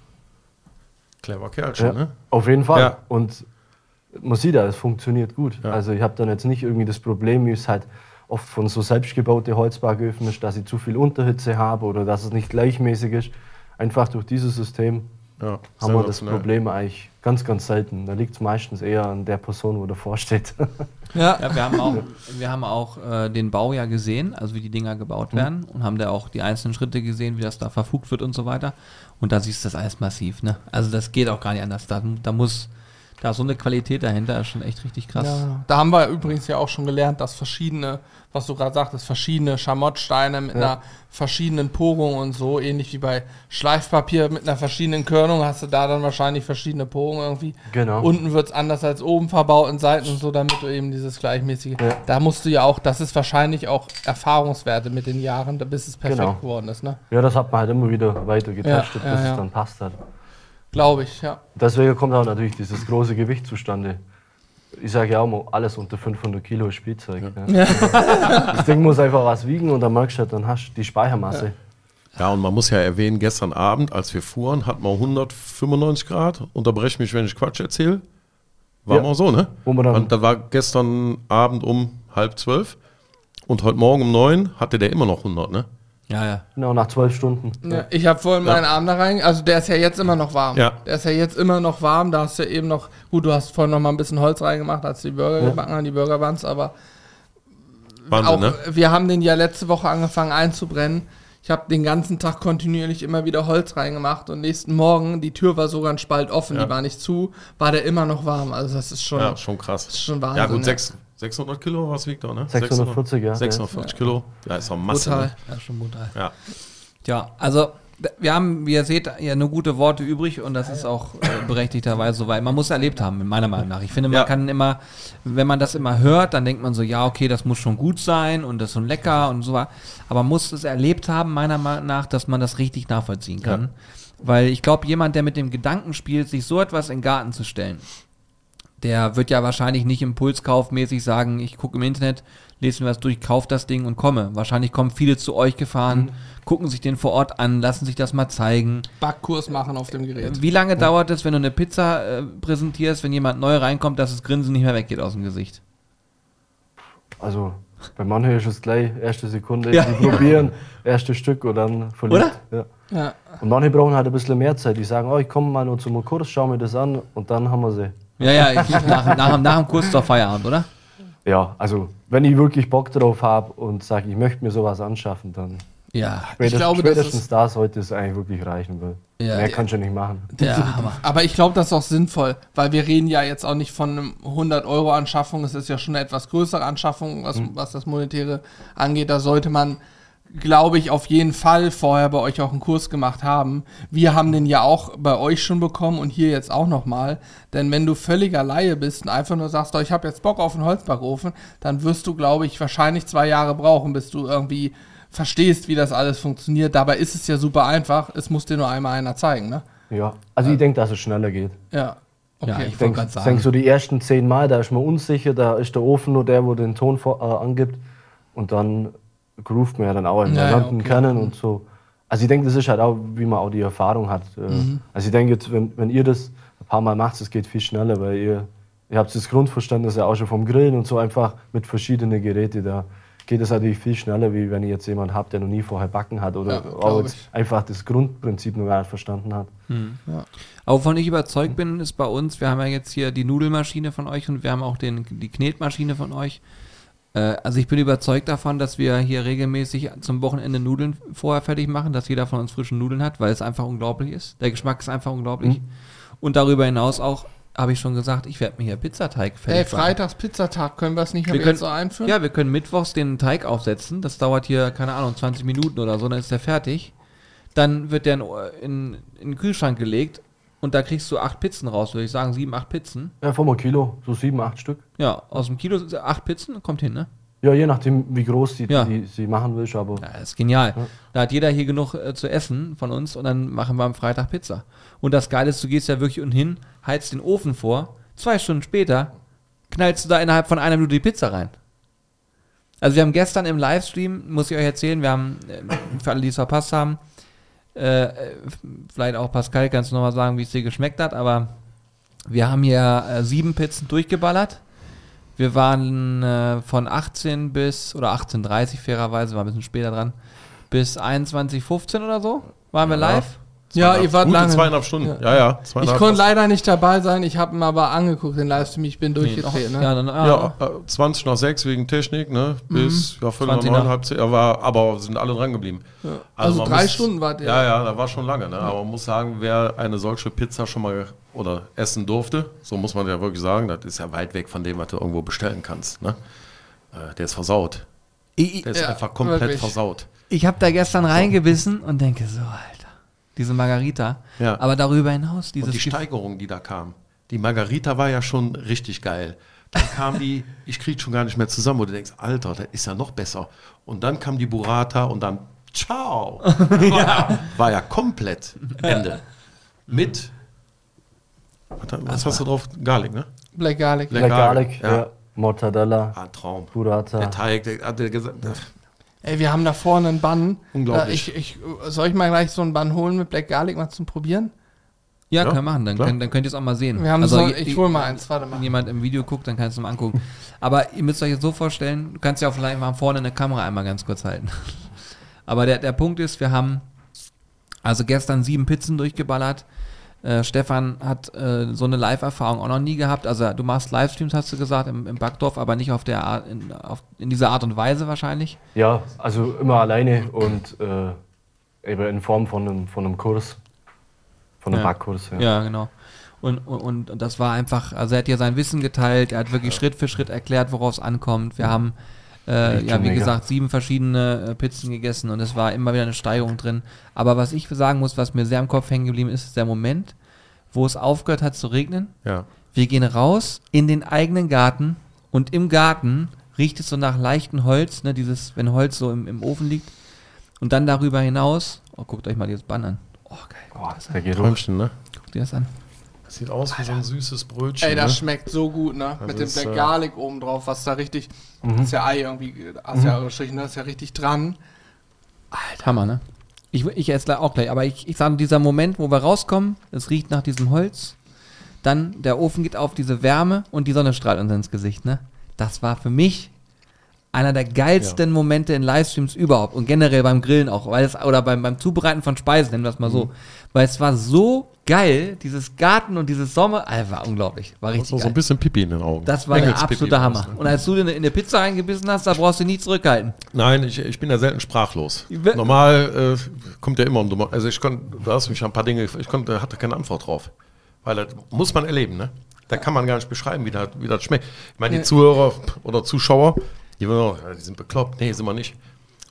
Clever Kerl schon, Ja, ne? Auf jeden Fall. Ja. Und man sieht ja, es funktioniert gut. Ja. Also ich habe dann jetzt nicht irgendwie das Problem, wie es halt oft von so selbstgebaute Holzbacköfen ist, dass ich zu viel Unterhitze habe oder dass es nicht gleichmäßig ist. Einfach durch dieses System haben wir das. Problem eigentlich ganz, ganz selten. Da liegt es meistens eher an der Person, wo davor steht. Ja. Ja, wir haben auch, wir haben auch äh, den Bau ja gesehen, also wie die Dinger gebaut werden und haben da auch die einzelnen Schritte gesehen, wie das da verfugt wird und so weiter. Und da siehst du das alles massiv, ne? Also das geht auch gar nicht anders. Da, da muss, da so eine Qualität dahinter, ist schon echt richtig krass. Ja, da haben wir übrigens ja auch schon gelernt, dass verschiedene, was du gerade sagtest, verschiedene Schamottsteine mit einer verschiedenen Porung und so, ähnlich wie bei Schleifpapier mit einer verschiedenen Körnung, hast du da dann wahrscheinlich verschiedene Porungen irgendwie. Genau. Unten wird es anders als oben verbaut und Seiten und so, damit du eben dieses gleichmäßige. Ja. Da musst du ja auch, das ist wahrscheinlich auch Erfahrungswerte mit den Jahren, bis es perfekt Genau. geworden ist, ne? ja, das hat man halt immer wieder weiter getestet, Ja, ja, bis ja. es dann passt hat. Glaube ich, ja. Deswegen kommt auch natürlich dieses große Gewicht zustande. Ich sage ja auch mal, alles unter 500 Kilo ist Spielzeug. Ja. Das Ding muss einfach was wiegen und dann merkst du, halt, dann hast du die Speichermasse. Ja, und man muss ja erwähnen, gestern Abend, als wir fuhren, hatten wir 195 Grad. Unterbrech mich, wenn ich Quatsch erzähle. War Ja. mal so, ne? Und da war gestern Abend um halb zwölf. Und heute Morgen um neun hatte der immer noch 100, ne? Ja, ja. Genau, nach zwölf Stunden. Ja, ich habe vorhin meinen Arm da rein, also der ist ja jetzt immer noch warm. Ja. Der ist ja jetzt immer noch warm, da hast du eben noch, gut, du hast vorhin noch mal ein bisschen Holz reingemacht, als du die Burger Ja. gebacken haben, die Burger Buns, aber Wahnsinn, auch, ne? wir haben den ja letzte Woche angefangen einzubrennen. Ich habe den ganzen Tag kontinuierlich immer wieder Holz reingemacht und nächsten Morgen, die Tür war sogar ein Spalt offen, Ja. die war nicht zu, war der immer noch warm. Also das ist schon, Ja, schon krass. das ist schon Ja, Wahnsinn. gut, ja. sechs, 600 Kilo, was wiegt er, ne? 640, ja. 640 Kilo. Ja, ist doch Masse. Brutal. Ne? Ja, schon brutal. Ja. Tja, also wir haben, wie ihr seht, ja nur gute Worte übrig und das ist auch äh, berechtigterweise so, weil man muss erlebt haben, meiner Meinung nach. Ich finde, man Ja. kann immer, wenn man das immer hört, dann denkt man so, ja, okay, das muss schon gut sein und das ist schon lecker und so. Aber man muss es erlebt haben, meiner Meinung nach, dass man das richtig nachvollziehen kann. Weil ich glaube, jemand, der mit dem Gedanken spielt, sich so etwas in den Garten zu stellen, der wird ja wahrscheinlich nicht impulskaufmäßig sagen, ich gucke im Internet, lese mir was durch, kauf das Ding und komme. Wahrscheinlich kommen viele zu euch gefahren, gucken sich den vor Ort an, lassen sich das mal zeigen. Backkurs machen auf dem Gerät. Wie lange dauert es, wenn du eine Pizza äh, präsentierst, wenn jemand neu reinkommt, dass das Grinsen nicht mehr weggeht aus dem Gesicht? Also bei manchen ist es gleich erste Sekunde, Ja. die probieren, erste Stück und dann verliert. Ja. Ja. Und manche brauchen halt ein bisschen mehr Zeit. Die sagen, oh, ich komme mal nur zum Kurs, schau mir das an und dann haben wir sie. Ja, ja, ich, nach, nach, nach dem Kurs zur Feierabend, oder? Ja, also wenn ich wirklich Bock drauf habe und sage, ich möchte mir sowas anschaffen, dann Ja, spätestens, glaube, das spätestens ist- da sollte es eigentlich wirklich reichen. Weil Ja, mehr kannst du nicht machen. der Hammer. Aber ich glaube, das ist auch sinnvoll, weil wir reden ja jetzt auch nicht von einem 100-Euro-Anschaffung. Es ist ja schon eine etwas größere Anschaffung, was, was das Monetäre angeht. Da sollte man, glaube ich, auf jeden Fall vorher bei euch auch einen Kurs gemacht haben. Wir haben den ja auch bei euch schon bekommen und hier jetzt auch nochmal. Denn wenn du völliger Laie bist und einfach nur sagst, oh, ich habe jetzt Bock auf einen Holzbackofen, dann wirst du, glaube ich, wahrscheinlich zwei Jahre brauchen, bis du irgendwie verstehst, wie das alles funktioniert. Dabei ist es ja super einfach. Es muss dir nur einmal einer zeigen, ne? Ja, also ich denke, dass es schneller geht. Ja. Okay. Ja, ich Ich wollte denke, denk so die ersten zehn Mal, da ist man unsicher, da ist der Ofen nur der, wo den Ton vor, äh, angibt. Und dann groovt man ja dann auch in Ja, der ja, okay. kennen und so. Also ich denke, das ist halt auch, wie man auch die Erfahrung hat. Äh, Mhm. Also ich denke, jetzt, wenn, wenn ihr das ein paar Mal macht, es geht viel schneller, weil ihr, ihr habt das Grundverständnis ja auch schon vom Grillen und so einfach mit verschiedenen Geräten. Da geht es natürlich viel schneller, wie wenn ihr jetzt jemanden habt, der noch nie vorher backen hat oder Ja, einfach das Grundprinzip noch gar nicht verstanden hat. Aber wovon ich überzeugt bin, ist bei uns, wir haben ja jetzt hier die Nudelmaschine von euch und wir haben auch den, die Knetmaschine von euch. Äh, also ich bin überzeugt davon, dass wir hier regelmäßig zum Wochenende Nudeln vorher fertig machen, dass jeder von uns frischen Nudeln hat, weil es einfach unglaublich ist. Der Geschmack ist einfach unglaublich. Und darüber hinaus auch, habe ich schon gesagt, ich werde mir hier Pizzateig fertig Hey, machen. Freitags Pizzatag, können wir es nicht Wir können, so einführen? ja, wir können mittwochs den Teig aufsetzen. Das dauert hier, keine Ahnung, 20 Minuten oder so, dann ist der fertig. Dann wird der in, in, in den Kühlschrank gelegt und da kriegst du acht Pizzen raus, würde ich sagen, sieben, acht Pizzen. Ja, vom Kilo, so sieben, acht Stück. Ja, aus dem Kilo sind acht Pizzen, kommt hin, ne? Ja, je nachdem, wie groß die, Ja. die sie machen willst, aber Ja, das ist genial. Da hat jeder hier genug äh, zu essen von uns und dann machen wir am Freitag Pizza. Und das Geile ist, du gehst ja wirklich unten hin, heizt den Ofen vor, zwei Stunden später knallst du da innerhalb von einer Minute die Pizza rein. Also wir haben gestern im Livestream, muss ich euch erzählen, wir haben, äh, für alle, die es verpasst haben, Äh, äh, vielleicht auch Pascal, kannst du nochmal sagen, wie es dir geschmeckt hat, aber wir haben hier äh, sieben Pizzen durchgeballert. Wir waren äh, von 18 bis, oder 18.30 fairerweise, war ein bisschen später dran, bis 21.15 oder so. Waren wir Ja. live? Ja, ihr wart Gute lange. zweieinhalb Stunden. Ja, ja. Ich zweieinhalb konnte leider nicht dabei sein, ich habe ihn aber angeguckt, den Livestream, ich bin durchgedreht. ne? Ja, dann, ah, Ja, äh, 20 nach 6 wegen Technik, ne? Bis ja, Viertel nach 20 neun, nach. halb zehn. Ja, war, aber sind alle dran geblieben. Also man drei muss- Stunden wart ihr. Ja, ja, da war schon lange, ne? Aber man muss sagen, wer eine solche Pizza schon mal oder essen durfte, so muss man ja wirklich sagen, das ist ja weit weg von dem, was du irgendwo bestellen kannst, ne? Äh, Der ist versaut. ich, Der ist Ja, einfach komplett wirklich. versaut. ich habe da gestern reingebissen und denke so, Alter, diese Margarita. Ja. Aber darüber hinaus, dieses Und die Steigerung, die da kam. Die Margarita war ja schon richtig geil. Dann kam die, ich krieg schon gar nicht mehr zusammen, wo du denkst, Alter, das ist ja noch besser. Und dann kam die Burrata und dann, ciao. War, war ja komplett Ende. Mit, was, hast du drauf? Garlic, ne? Black Garlic. Black Black Garlic, ja. ja. Mortadella, Ah, Traum. Burrata. Der Teig, der hat der gesagt, Ey, wir haben da vorne einen Bann. Unglaublich. Äh, Ich, ich, soll ich mal gleich so einen Bann holen mit Black Garlic mal zum Probieren? Ja, Ja, kann man machen, dann, klar. könnt, dann könnt ihr es auch mal sehen. Wir haben Also, so, ich hol mal eins, warte mal. Wenn jemand im Video guckt, dann kannst du es mal angucken. Aber ihr müsst euch jetzt so vorstellen, du kannst ja auch vielleicht mal vorne eine Kamera einmal ganz kurz halten. Aber der, der Punkt ist, wir haben also gestern sieben Pizzen durchgeballert. Äh, Stefan hat äh, so eine Live-Erfahrung auch noch nie gehabt. Also du machst Livestreams, hast du gesagt, im, im Backdorf, aber nicht auf der Art, in, auf, in dieser Art und Weise wahrscheinlich. Ja, also immer alleine und äh, eben in Form von einem, von einem Kurs. Von einem Ja. Backkurs, ja. Ja, genau. Und, und, und das war einfach, also er hat ja sein Wissen geteilt, er hat wirklich Schritt für Schritt erklärt, worauf es ankommt. Wir haben, äh, ja, wie mega. gesagt, sieben verschiedene äh, Pizzen gegessen und es war immer wieder eine Steigerung drin. Aber was ich sagen muss, was mir sehr im Kopf hängen geblieben ist, ist der Moment, wo es aufgehört hat zu regnen. ja. Wir gehen raus in den eigenen Garten und im Garten riecht es so nach leichtem Holz, ne, dieses, wenn Holz so im, im Ofen liegt. Und dann darüber hinaus, oh, guckt euch mal dieses Bann an. Oh, geil. Boah, der Geruch. Träumchen, ne? Guckt ihr das an? Das sieht aus wie so ein süßes Brötchen. Ey, das ne? schmeckt so gut, ne? Also Mit dem Black äh, Garlic oben drauf, was da richtig. Das ist ja Ei irgendwie, hast ja gestrichen, das ist ja richtig dran. Hammer, ne? Ich, ich esse auch gleich, aber ich, ich sage, dieser Moment, wo wir rauskommen, es riecht nach diesem Holz, dann der Ofen geht auf diese Wärme und die Sonne strahlt uns ins Gesicht, ne? Das war für mich einer der geilsten Momente in Livestreams überhaupt und generell beim Grillen auch, weil es, oder beim, beim Zubereiten von Speisen, nennen wir es mal so. Weil es war so geil, dieses Garten und dieses Sommer, Alter, war unglaublich, war richtig so ein bisschen Pipi in den Augen. Das war der Engelspipi absolute war's, Hammer. ne? Und als du in, in der Pizza reingebissen hast, da brauchst du nie zurückhalten. Nein, ich, ich bin ja selten sprachlos. Ich Normal äh, kommt ja immer um dumme. Also ich konnte, du hast mich ein paar Dinge, ich konnte, hatte keine Antwort drauf. Weil das muss man erleben, ne? Da kann man gar nicht beschreiben, wie das, wie das schmeckt. Ich meine, die. Zuhörer oder Zuschauer, die, die sind bekloppt. Nee, sind wir nicht.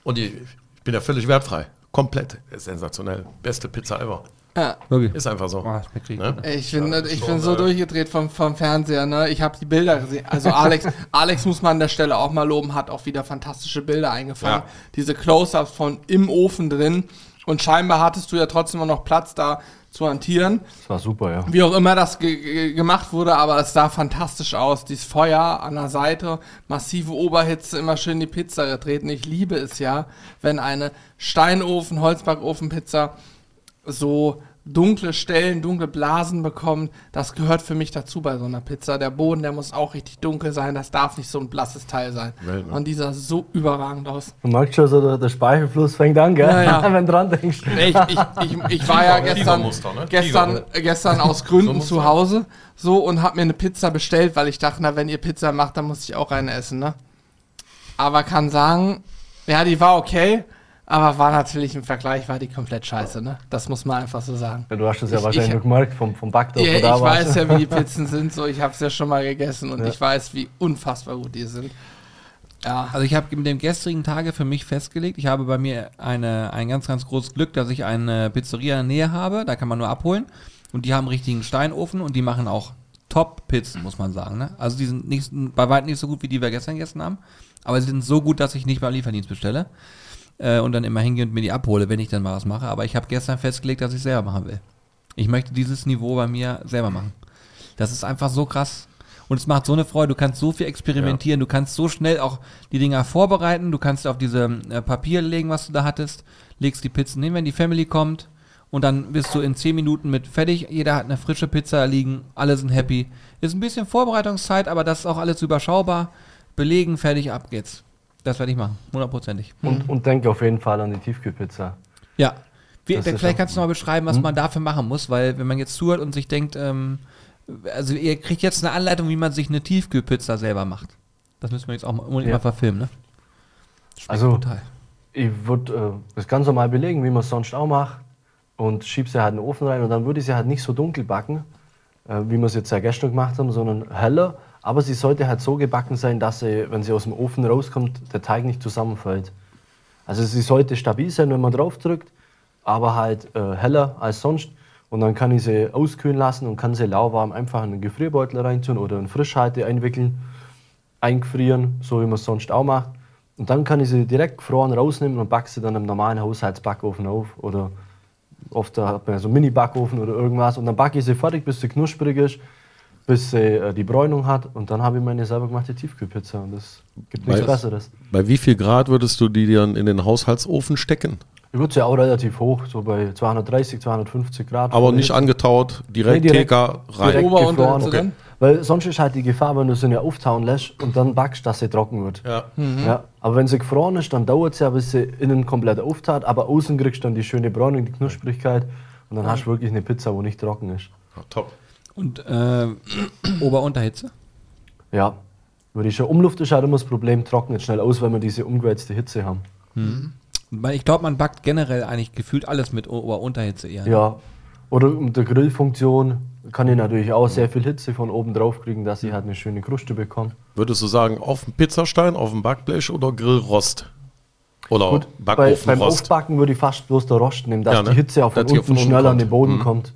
Und die, ich bin ja völlig wertfrei. Komplett. Sensationell. Beste Pizza ever. Ja. Wirklich. Ist einfach so. Oh, richtig Ne? Ich bin, Ja, ich bin so äh, durchgedreht vom, vom Fernseher, ne? Ich habe die Bilder gesehen. Also Alex, Alex muss man an der Stelle auch mal loben, hat auch wieder fantastische Bilder eingefangen. Ja. Diese Close-ups von im Ofen drin. Und scheinbar hattest du ja trotzdem noch Platz da zu hantieren. Das war super, ja. Wie auch immer das ge ge gemacht wurde, aber es sah fantastisch aus. Dieses Feuer an der Seite, massive Oberhitze, immer schön die Pizza getreten. Ich liebe es ja, wenn eine Steinofen, Holzbackofen-Pizza so dunkle Stellen, dunkle Blasen bekommt. Das gehört für mich dazu bei so einer Pizza. Der Boden, der muss auch richtig dunkel sein. Das darf nicht so ein blasses Teil sein. Welt, ne? Und dieser sah so überragend aus. Du merkst schon, so der, der Speichelfluss fängt an, gell? Ja, ja. Wenn du dran denkst. Ich, ich, ich, ich war ja gestern, ne? gestern, äh, gestern aus So Gründen muss zu. Hause so und hab mir eine Pizza bestellt, weil ich dachte, na, wenn ihr Pizza macht, dann muss ich auch eine essen, ne? Aber kann sagen, ja, die war okay, aber war natürlich im Vergleich, war die komplett scheiße, ne? Das muss man einfach so sagen. Ja, du hast das ja Ich- wahrscheinlich ich- noch gemerkt vom, vom Backdorf. Ja, wo ich da warst. weiß ja, wie die Pizzen sind, so, ich hab's ja schon mal gegessen und Ja. ich weiß, wie unfassbar gut die sind. Ja, Also ich habe mit dem gestrigen Tage für mich festgelegt, ich habe bei mir eine, ein ganz, ganz großes Glück, dass ich eine Pizzeria in der Nähe habe, da kann man nur abholen. Und die haben einen richtigen Steinofen und die machen auch Top-Pizzen, muss man sagen. Ne? Also die sind nicht, bei weitem nicht so gut, wie die wir gestern gegessen haben, aber sie sind so gut, dass ich nicht beim Lieferdienst bestelle äh, und dann immer hingehe und mir die abhole, wenn ich dann mal was mache. Aber ich habe gestern festgelegt, dass ich selber machen will. Ich möchte dieses Niveau bei mir selber machen. Das ist einfach so krass. Und es macht so eine Freude, du kannst so viel experimentieren, du kannst so schnell auch die Dinger vorbereiten, du kannst auf diese äh, Papier legen, was du da hattest, legst die Pizzen hin, wenn die Family kommt und dann bist du in 10 Minuten mit fertig, jeder hat eine frische Pizza liegen, alle sind happy. Ist ein bisschen Vorbereitungszeit, aber das ist auch alles überschaubar. Belegen, fertig, ab geht's. Das werde ich machen, hundertprozentig. Und, und denke auf jeden Fall an die Tiefkühlpizza. Ja. Wie, dann, vielleicht kannst du mal beschreiben, was man dafür machen muss, weil wenn man jetzt zuhört und sich denkt, ähm, also ihr kriegt jetzt eine Anleitung, wie man sich eine Tiefkühlpizza selber macht. Das müssen wir jetzt auch mal, unbedingt Ja. mal verfilmen, ne? Schmeckt Also- brutal. Ich würde äh, das ganz normal belegen, wie man es sonst auch macht. Und schieb sie halt in den Ofen rein. Und dann würde ich sie halt nicht so dunkel backen, äh, wie wir es jetzt ja gestern gemacht haben, sondern heller. Aber sie sollte halt so gebacken sein, dass sie, wenn sie aus dem Ofen rauskommt, der Teig nicht zusammenfällt. Also sie sollte stabil sein, wenn man drauf drückt, aber halt äh, heller als sonst. Und dann kann ich sie auskühlen lassen und kann sie lauwarm einfach in einen Gefrierbeutel reintun oder in Frischhalte einwickeln, eingefrieren, so wie man es sonst auch macht. Und dann kann ich sie direkt gefroren rausnehmen und backe sie dann im normalen Haushaltsbackofen auf. Oder oft hat man so einen Mini-Backofen oder irgendwas. Und dann backe ich sie fertig, bis sie knusprig ist, bis sie äh, die Bräunung hat. Und dann habe ich meine selber gemachte Tiefkühlpizza. Und das gibt nichts Weil- Besseres. Bei wie viel Grad würdest du die dann in den Haushaltsofen stecken? Ich würde sie auch relativ hoch, so bei 230, 250 Grad. Aber nicht angetaut, direkt, Nee, direkt- TK rein. direkt Ober- und gefroren. Dann? Weil sonst ist halt die Gefahr, wenn du sie nicht auftauen lässt und dann backst, dass sie trocken wird. Ja. Ja, aber wenn sie gefroren ist, dann dauert es ja, bis sie innen komplett auftaut, aber außen kriegst du dann die schöne Bräunung, die Knusprigkeit und dann hast du wirklich eine Pizza, wo nicht trocken ist. Ja, top. Und äh, Ober-Unterhitze? Ja, würde ich schon. Umluft ist halt immer das Problem, trocknet schnell aus, wenn wir diese umgewälzte Hitze haben. Weil Ich glaube, man backt generell eigentlich gefühlt alles mit Ober-Unterhitze eher. ne? Ja, oder mit der Grillfunktion kann ich natürlich auch sehr viel Hitze von oben drauf kriegen, dass ich halt eine schöne Kruste bekomme. Würdest du sagen, auf dem Pizzastein, auf dem Backblech oder Grillrost? Oder Gut, bei, beim? Aufbacken würde ich fast bloß der Rost nehmen, dass Ja, ne? die Hitze Dass die unten schneller an kommt. den Boden Mhm. kommt.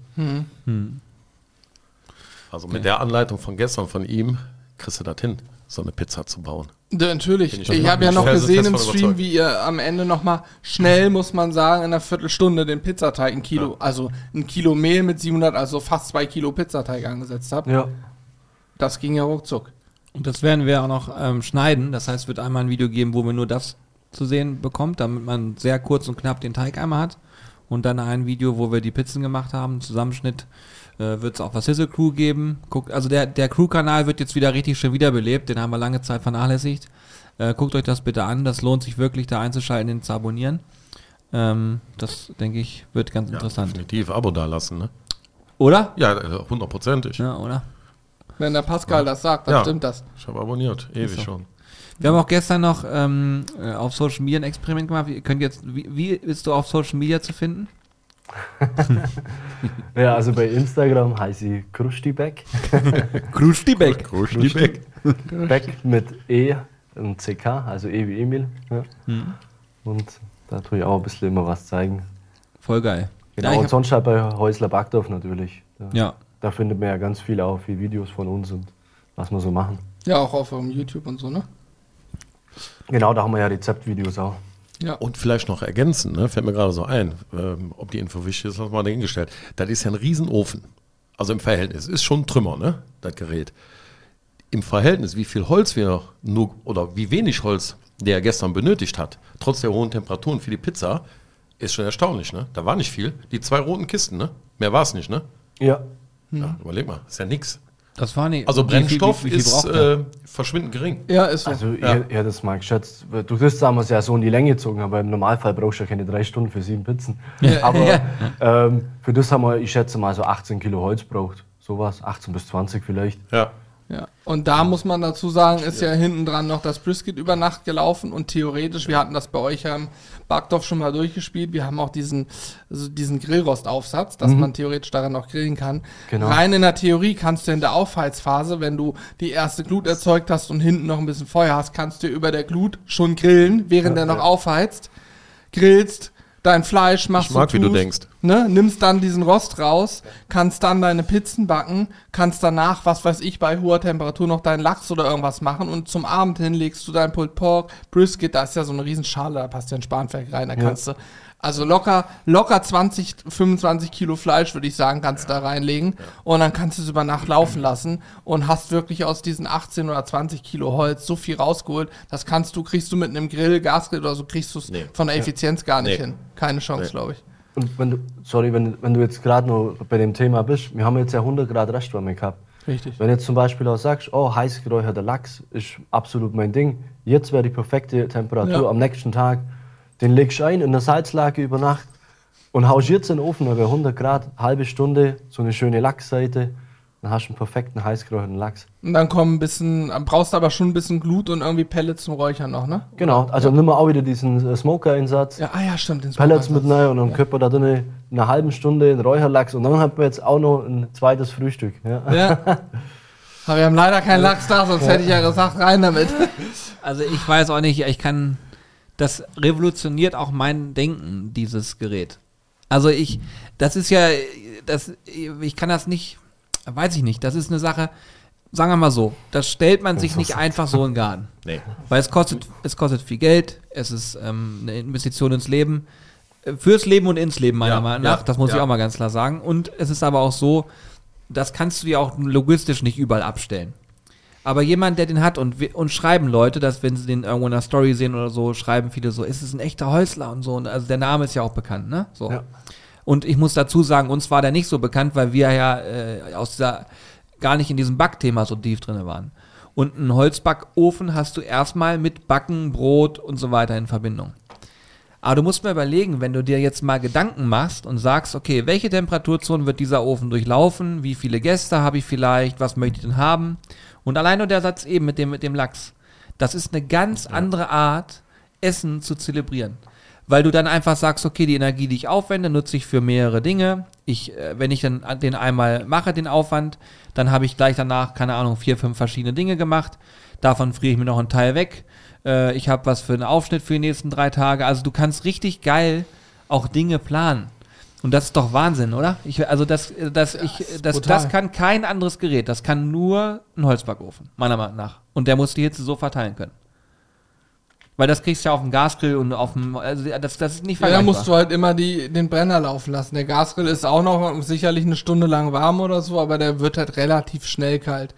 Also mit der Anleitung von gestern von ihm kriegst du das hin, so eine Pizza zu bauen. Ja, natürlich. Bin Ich, ich habe ja noch gesehen im Stream, wie ihr am Ende nochmal schnell, muss man sagen, in einer Viertelstunde den Pizzateig ein Kilo, also ein Kilo Mehl mit 700, also fast zwei Kilo Pizzateig angesetzt habt. Ja. Das ging ja ruckzuck. Und das werden wir auch noch ähm, schneiden. Das heißt, es wird einmal ein Video geben, wo man nur das zu sehen bekommt, damit man sehr kurz und knapp den Teig einmal hat. Und dann ein Video, wo wir die Pizzen gemacht haben. Zusammenschnitt äh, wird es auch was Sizzle Crew geben. Guckt, also der, der Crew-Kanal wird jetzt wieder richtig schön wiederbelebt. Den haben wir lange Zeit vernachlässigt. Äh, guckt euch das bitte an. Das lohnt sich wirklich, da einzuschalten, den zu abonnieren. Ähm, das, denke ich, wird ganz interessant. Definitiv Abo da lassen, ne? Oder? Ja, hundertprozentig. Ja, oder? Wenn der Pascal das sagt, dann Ja. stimmt das. Ich habe abonniert, ewig so. schon. Wir haben auch gestern noch ähm, äh, auf Social Media ein Experiment gemacht. Ihr könnt jetzt, wie, wie bist du auf Social Media zu finden? ja, also bei Instagram heiße ich Krustibeck. Krustibek. Beck mit E und CK, also E wie Emil. Ja. Hm. Und da tue ich auch ein bisschen immer was zeigen. Voll geil. Genau, Ja, und sonst halt bei Häusler Backdorf natürlich. Da, ja. da findet man ja ganz viele auch viele Videos von uns und was wir so machen. Ja, auch auf um, YouTube und so, ne? Genau, da haben wir ja Rezeptvideos auch. Ja. Und vielleicht noch ergänzen, ne? fällt mir gerade so ein, ähm, ob die Info wichtig ist, lass mal dahingestellt. Das ist ja ein Riesenofen. Also im Verhältnis. Ist schon ein Trümmer, ne? Das Gerät. Im Verhältnis, wie viel Holz wir nur, oder wie wenig Holz der gestern benötigt hat, trotz der hohen Temperaturen für die Pizza, ist schon erstaunlich, ne? Da war nicht viel. Die zwei roten Kisten, ne? Mehr war es nicht, ne? Ja, Ja, überleg mal, ist ja nix. Das war nicht. Also wie Brennstoff wie, wie viel ist äh, verschwindend gering. Ja, ist so. also Ja. ich, hätte es mal geschätzt. Du kriegst damals ja so in die Länge gezogen, aber im Normalfall brauchst du ja keine drei Stunden für sieben Pizzen. aber ähm, für das haben wir, ich schätze mal, so 18 Kilo Holz braucht. Sowas, 18 bis 20 vielleicht. Ja. Ja. Und da muss man dazu sagen, ist ja hinten dran noch das Brisket über Nacht gelaufen und theoretisch, wir hatten das bei euch ja im Backdorf schon mal durchgespielt, wir haben auch diesen, also diesen Grillrostaufsatz, dass man theoretisch daran noch grillen kann. Genau. Rein in der Theorie kannst du in der Aufheizphase, wenn du die erste Glut erzeugt hast und hinten noch ein bisschen Feuer hast, kannst du über der Glut schon grillen, während Ja, der noch ja. aufheizt, grillst, dein Fleisch machst Ich mag, wie du tust. denkst. ne, nimmst dann diesen Rost raus, kannst dann deine Pizzen backen, kannst danach, was weiß ich, bei hoher Temperatur noch deinen Lachs oder irgendwas machen und zum Abend hin legst du dein Pulled Pork, Brisket, da ist ja so eine Riesenschale, da passt ja ein Spanferkel rein, da kannst du, also locker, locker 20, 25 Kilo Fleisch, würde ich sagen, kannst du da reinlegen und dann kannst du es über Nacht laufen lassen und hast wirklich aus diesen 18 oder 20 Kilo Holz so viel rausgeholt, das kannst du, kriegst du mit einem Grill, Gasgrill oder so, kriegst du es Nee. von der Effizienz gar nicht Nee. hin. Keine Chance, Nee. glaube ich. Und wenn du, sorry, wenn, wenn du jetzt gerade noch bei dem Thema bist, wir haben jetzt ja 100 Grad Restwärme gehabt. Richtig. Wenn jetzt zum Beispiel auch sagst, oh, heiß geräucherter Lachs ist absolut mein Ding, jetzt wäre die perfekte Temperatur Ja. am nächsten Tag, den legst du ein in der Salzlake über Nacht und haust jetzt in den Ofen bei 100 Grad, halbe Stunde, so eine schöne Lachsseite, dann hast du einen perfekten heiß geräucherten Lachs. Und dann kommen ein bisschen, brauchst du aber schon ein bisschen Glut und irgendwie Pellets zum Räuchern noch, ne? Genau, also nimm mal auch wieder diesen äh, Smoker-Einsatz. Ja, ah ja, stimmt. Den Pellets mit rein und dann könnte man da drin in einer halben Stunde einen Räucherlachs und dann hat man jetzt auch noch ein zweites Frühstück. Ja. Ja. Aber wir haben leider keinen Lachs da, sonst hätte ich ja gesagt, rein damit. Also ich weiß auch nicht, ich kann, das revolutioniert auch mein Denken, dieses Gerät. Also ich, das ist ja, das, ich kann das nicht, weiß ich nicht, das ist eine Sache, sagen wir mal so, das stellt man sich nicht einfach so in den Garten. Nee. Weil es kostet, es kostet viel Geld, es ist ähm, eine Investition ins Leben, äh, fürs Leben und ins Leben meiner Ja, Meinung ja, nach, das muss ich ja. auch mal ganz klar sagen. Und es ist aber auch so, das kannst du ja auch logistisch nicht überall abstellen. Aber jemand, der den hat und, und schreiben Leute, dass wenn sie den irgendwo in der Story sehen oder so, schreiben viele so, ist es ein echter Holzler und so. Und also der Name ist ja auch bekannt, ne? So. Ja. Und ich muss dazu sagen, uns war der nicht so bekannt, weil wir ja äh, aus dieser gar nicht in diesem Backthema so tief drin waren. Und einen Holzbackofen hast du erstmal mit Backen, Brot und so weiter in Verbindung. Aber du musst mal überlegen, wenn du dir jetzt mal Gedanken machst und sagst, okay, welche Temperaturzone wird dieser Ofen durchlaufen? Wie viele Gäste habe ich vielleicht? Was möchte ich denn haben? Und allein nur der Satz eben mit dem, mit dem Lachs. Das ist eine ganz andere Art, Essen zu zelebrieren. Weil du dann einfach sagst, okay, die Energie, die ich aufwende, nutze ich für mehrere Dinge. Ich, äh, wenn ich dann den einmal mache, den Aufwand, dann habe ich gleich danach, keine Ahnung, vier, fünf verschiedene Dinge gemacht. Davon friere ich mir noch einen Teil weg. Äh, ich habe was für einen Aufschnitt für die nächsten drei Tage. Also du kannst richtig geil auch Dinge planen. Und das ist doch Wahnsinn, oder? Ich, also das, das, ich, das, das kann kein anderes Gerät. Das kann nur ein Holzbackofen, meiner Meinung nach. Und der muss die Hitze so verteilen können. Weil das kriegst du ja auf dem Gasgrill und auf dem, also das, das ist nicht Ja, da vergleichbar. musst du halt immer die, den Brenner laufen lassen. Der Gasgrill ist auch noch sicherlich eine Stunde lang warm oder so, aber der wird halt relativ schnell kalt.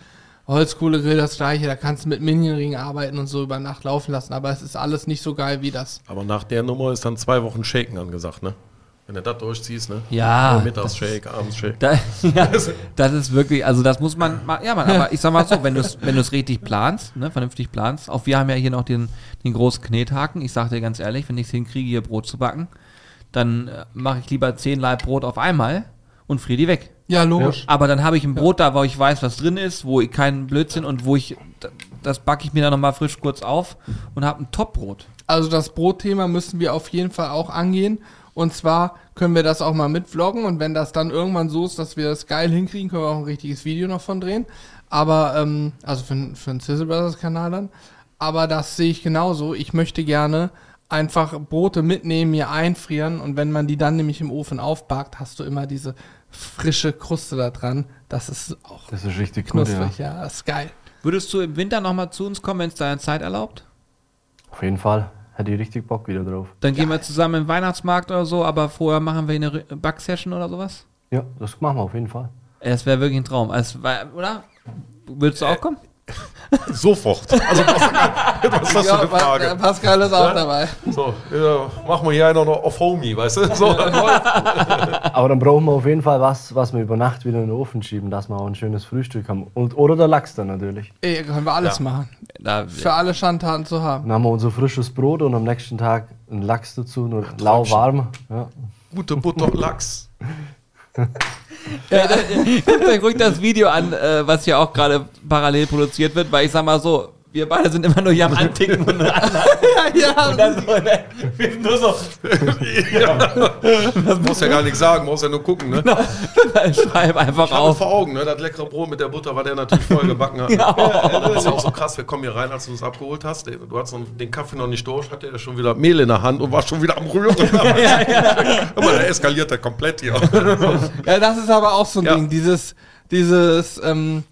Holzkohlegrill das gleiche, da kannst du mit Minionring arbeiten und so über Nacht laufen lassen, aber es ist alles nicht so geil wie das. Aber nach der Nummer ist dann zwei Wochen Shaken angesagt, ne? Wenn du das durchziehst, ne? Ja, Mittags Shake, abends Shake. Da, ja, das ist wirklich, also das muss man, ma- ja, man, aber ich sag mal so, wenn du es wenn du's richtig planst, ne, vernünftig planst, auch wir haben ja hier noch den, den großen Knethaken, ich sag dir ganz ehrlich, wenn ich es hinkriege, hier Brot zu backen, dann äh, mache ich lieber zehn Laib Brot auf einmal und friere die weg. Ja, logisch. Aber dann habe ich ein Brot da, wo ich weiß, was drin ist, wo ich keinen Blödsinn und wo ich, das backe ich mir dann nochmal frisch kurz auf und habe ein Top-Brot. Also das Brotthema müssen wir auf jeden Fall auch angehen. Und zwar können wir das auch mal mitvloggen und wenn das dann irgendwann so ist, dass wir das geil hinkriegen, können wir auch ein richtiges Video noch von drehen. Aber, ähm, also für, für den Sizzle Brothers Kanal dann. Aber das sehe ich genauso. Ich möchte gerne einfach Brote mitnehmen, mir einfrieren und wenn man die dann nämlich im Ofen aufbackt, hast du immer diese frische Kruste da dran. Das ist auch Das ist richtig gut, ja. knusprig, ja. Das ist geil. Würdest du im Winter nochmal zu uns kommen, wenn es deine Zeit erlaubt? Auf jeden Fall. Hätte ich richtig Bock wieder drauf. Dann gehen wir zusammen in den Weihnachtsmarkt oder so, aber vorher machen wir eine Backsession oder sowas? Ja, das machen wir auf jeden Fall. Das wäre wirklich ein Traum. Also, weil- oder? Würdest du auch kommen? Sofort. Also, was ist das für eine Pa- Frage? Pascal ist auch dabei. So, ja, machen wir hier einer noch auf Homie, weißt du? So, Aber dann brauchen wir auf jeden Fall was, was wir über Nacht wieder in den Ofen schieben, dass wir auch ein schönes Frühstück haben. Und, oder der Lachs dann natürlich. Ey, können wir alles Ja. machen. Da, Für alle Schandtaten zu haben. Dann haben wir unser frisches Brot und am nächsten Tag einen Lachs dazu, nur lauwarm. Ja. gute Butter, Lachs. Guckt euch ruhig das Video an, äh, was hier auch gerade parallel produziert wird, weil ich sag mal so, wir beide sind immer nur hier am Anticken und, ja, ja. und dann so, ne, wir sind nur so, Muss ja gar nichts sagen, muss ja nur gucken, ne? schreib einfach Ich auf. vor Augen, ne? Das leckere Brot mit der Butter, war der natürlich voll gebacken hat. Ja. Das ist auch so krass, wir kommen hier rein, als du uns abgeholt hast. Du hast den Kaffee noch nicht durch, hatte er schon wieder Mehl in der Hand und war schon wieder am Rühren. Aber der eskaliert er komplett hier. Ja, das ist aber auch so ein Ja. Ding. Dieses, dieses, ähm,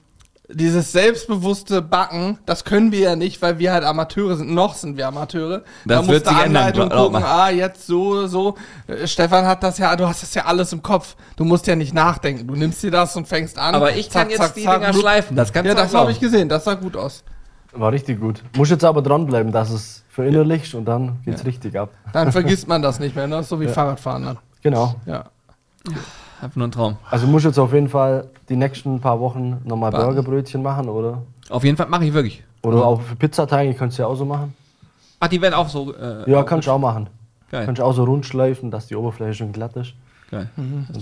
dieses selbstbewusste Backen, das können wir ja nicht, weil wir halt Amateure sind. Noch sind wir Amateure. Das da wird musst du sich ändern, Anleitung glaub gucken, ah, jetzt so, so. Äh, Stefan hat das ja, du hast das ja alles im Kopf. Du musst ja nicht nachdenken. Du nimmst dir das und fängst an. Aber ich kann Zack, jetzt zack, die zack, Dinger schleifen, das kannst Ja, du das habe ich gesehen. Das sah gut aus. War richtig gut. Muss jetzt aber dranbleiben, dass es verinnerlichst und dann geht's richtig ab. Dann vergisst man das nicht mehr, ne? So wie Fahrradfahren dann. Genau. Ja. Einfach nur ein Traum. Also muss jetzt auf jeden Fall die nächsten paar Wochen nochmal. Burgerbrötchen machen, oder? Auf jeden Fall mache ich wirklich. Oder auch für Pizzateige kannst du ja auch so machen. Ach, die werden auch so. Äh, Ja, kannst du auch machen. Geil. Kannst du auch so rund schleifen, dass die Oberfläche schon glatt ist. Geil.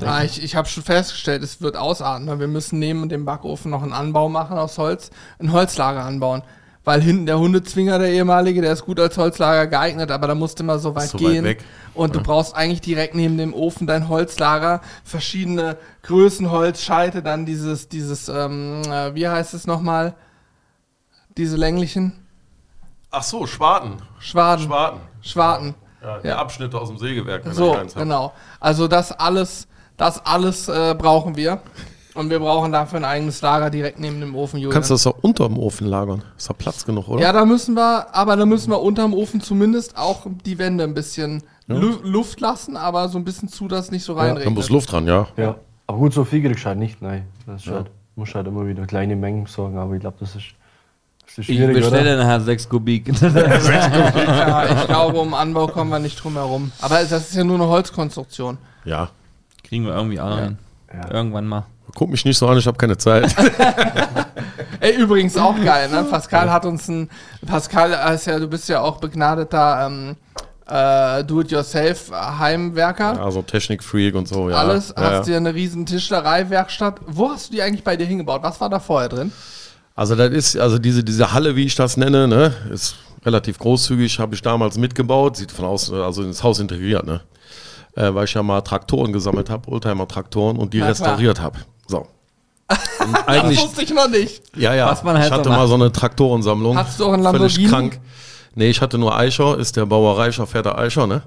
Ah, ich ich habe schon festgestellt, es wird ausarten. weil Wir müssen neben dem Backofen noch einen Anbau machen aus Holz, ein Holzlager anbauen. Weil hinten der Hundezwinger, der ehemalige, der ist gut als Holzlager geeignet, aber da musst du immer so weit So weit gehen. weg. Und du brauchst eigentlich direkt neben dem Ofen dein Holzlager, verschiedene Größen Holzscheite, dann dieses, dieses, ähm, äh, wie heißt es nochmal? Diese länglichen Ach so, Schwarten. Schwaden. Schwarten. Schwarten. Ja, der Ja. Abschnitt aus dem Sägewerk. wenn So, genau. Also das alles, das alles äh, brauchen wir. Und wir brauchen dafür ein eigenes Lager direkt neben dem Ofen, Julian. Kannst du das auch unter dem Ofen lagern? Ist da Platz genug, oder? ja, da müssen wir, aber da müssen wir unterm Ofen zumindest auch die Wände ein bisschen Lu Luft lassen, aber so ein bisschen zu, dass es nicht so Da muss reinregnet. Luft dran, ja. Ja. Aber gut, so viel kriegst du halt nicht, nein. Das ist halt, musst halt immer wieder kleine Mengen besorgen, aber ich glaube, das ist, das ist Ich schwierig, bestelle oder? nachher 6 Kubik. ja, ich glaube, um Anbau kommen wir nicht drum herum. Aber das ist ja nur eine Holzkonstruktion. Ja. Kriegen wir irgendwie auch hin. Ja. Irgendwann mal. Guck mich nicht so an, ich habe keine Zeit. Ey, übrigens auch geil, ne? Pascal hat uns ein. Pascal ist ja, du bist ja auch begnadeter ähm, äh, Do-it-yourself-Heimwerker. also Technikfreak und so, ja. Alles, ja, hast ja. dir eine riesen Tischlerei-Werkstatt. Wo hast du die eigentlich bei dir hingebaut? Was war da vorher drin? Also das ist, also diese, diese Halle, wie ich das nenne, ne, ist relativ großzügig, habe ich damals mitgebaut, sieht von außen, also ins Haus integriert, ne? Äh, weil ich ja mal Traktoren gesammelt habe, Oldtimer-Traktoren und die klar. restauriert habe. So. Und Das eigentlich, wusste ich noch nicht. ja, ja, Was man halt ich hatte so mal so eine Traktorensammlung. Hast du auch einen Völlig Lamborghini? krank. Nee, ich hatte nur Eicher, ist der Bauer Reicher, fährt der Eicher, ne?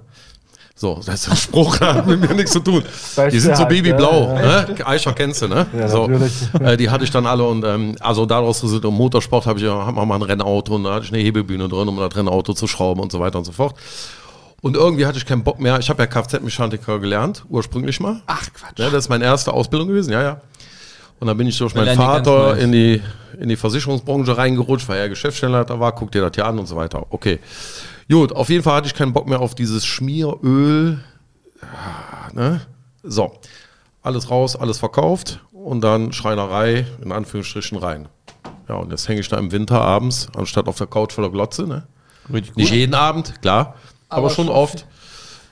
So, das ist ein Spruch, hat mit mir nichts zu tun. Die sind so halt, babyblau, ja, ne? Eicher kennst du, ne? Ja, so, natürlich. äh, die hatte ich dann alle und ähm, also daraus resultiert im Motorsport habe ich ja hab mal ein Rennauto und da hatte ich eine Hebelbühne drin, um das Rennauto zu schrauben und so weiter und so fort. Und irgendwie hatte ich keinen Bock mehr. Ich habe ja Kfz-Mechaniker gelernt, ursprünglich mal. Ach, Quatsch. Ja, das ist meine erste Ausbildung gewesen, ja, ja. Und dann bin ich durch Wir meinen Vater in die, in die Versicherungsbranche reingerutscht, weil er Geschäftsstellenleiter war, guck dir das hier an und so weiter. Okay. Gut, auf jeden Fall hatte ich keinen Bock mehr auf dieses Schmieröl. Ah, Ne? So, alles raus, alles verkauft und dann Schreinerei in Anführungsstrichen rein. Ja, und jetzt hänge ich da im Winter abends, anstatt auf der Couch voller Glotze. Ne? Richtig Nicht jeden Abend, klar, aber, Aber schon schon oft.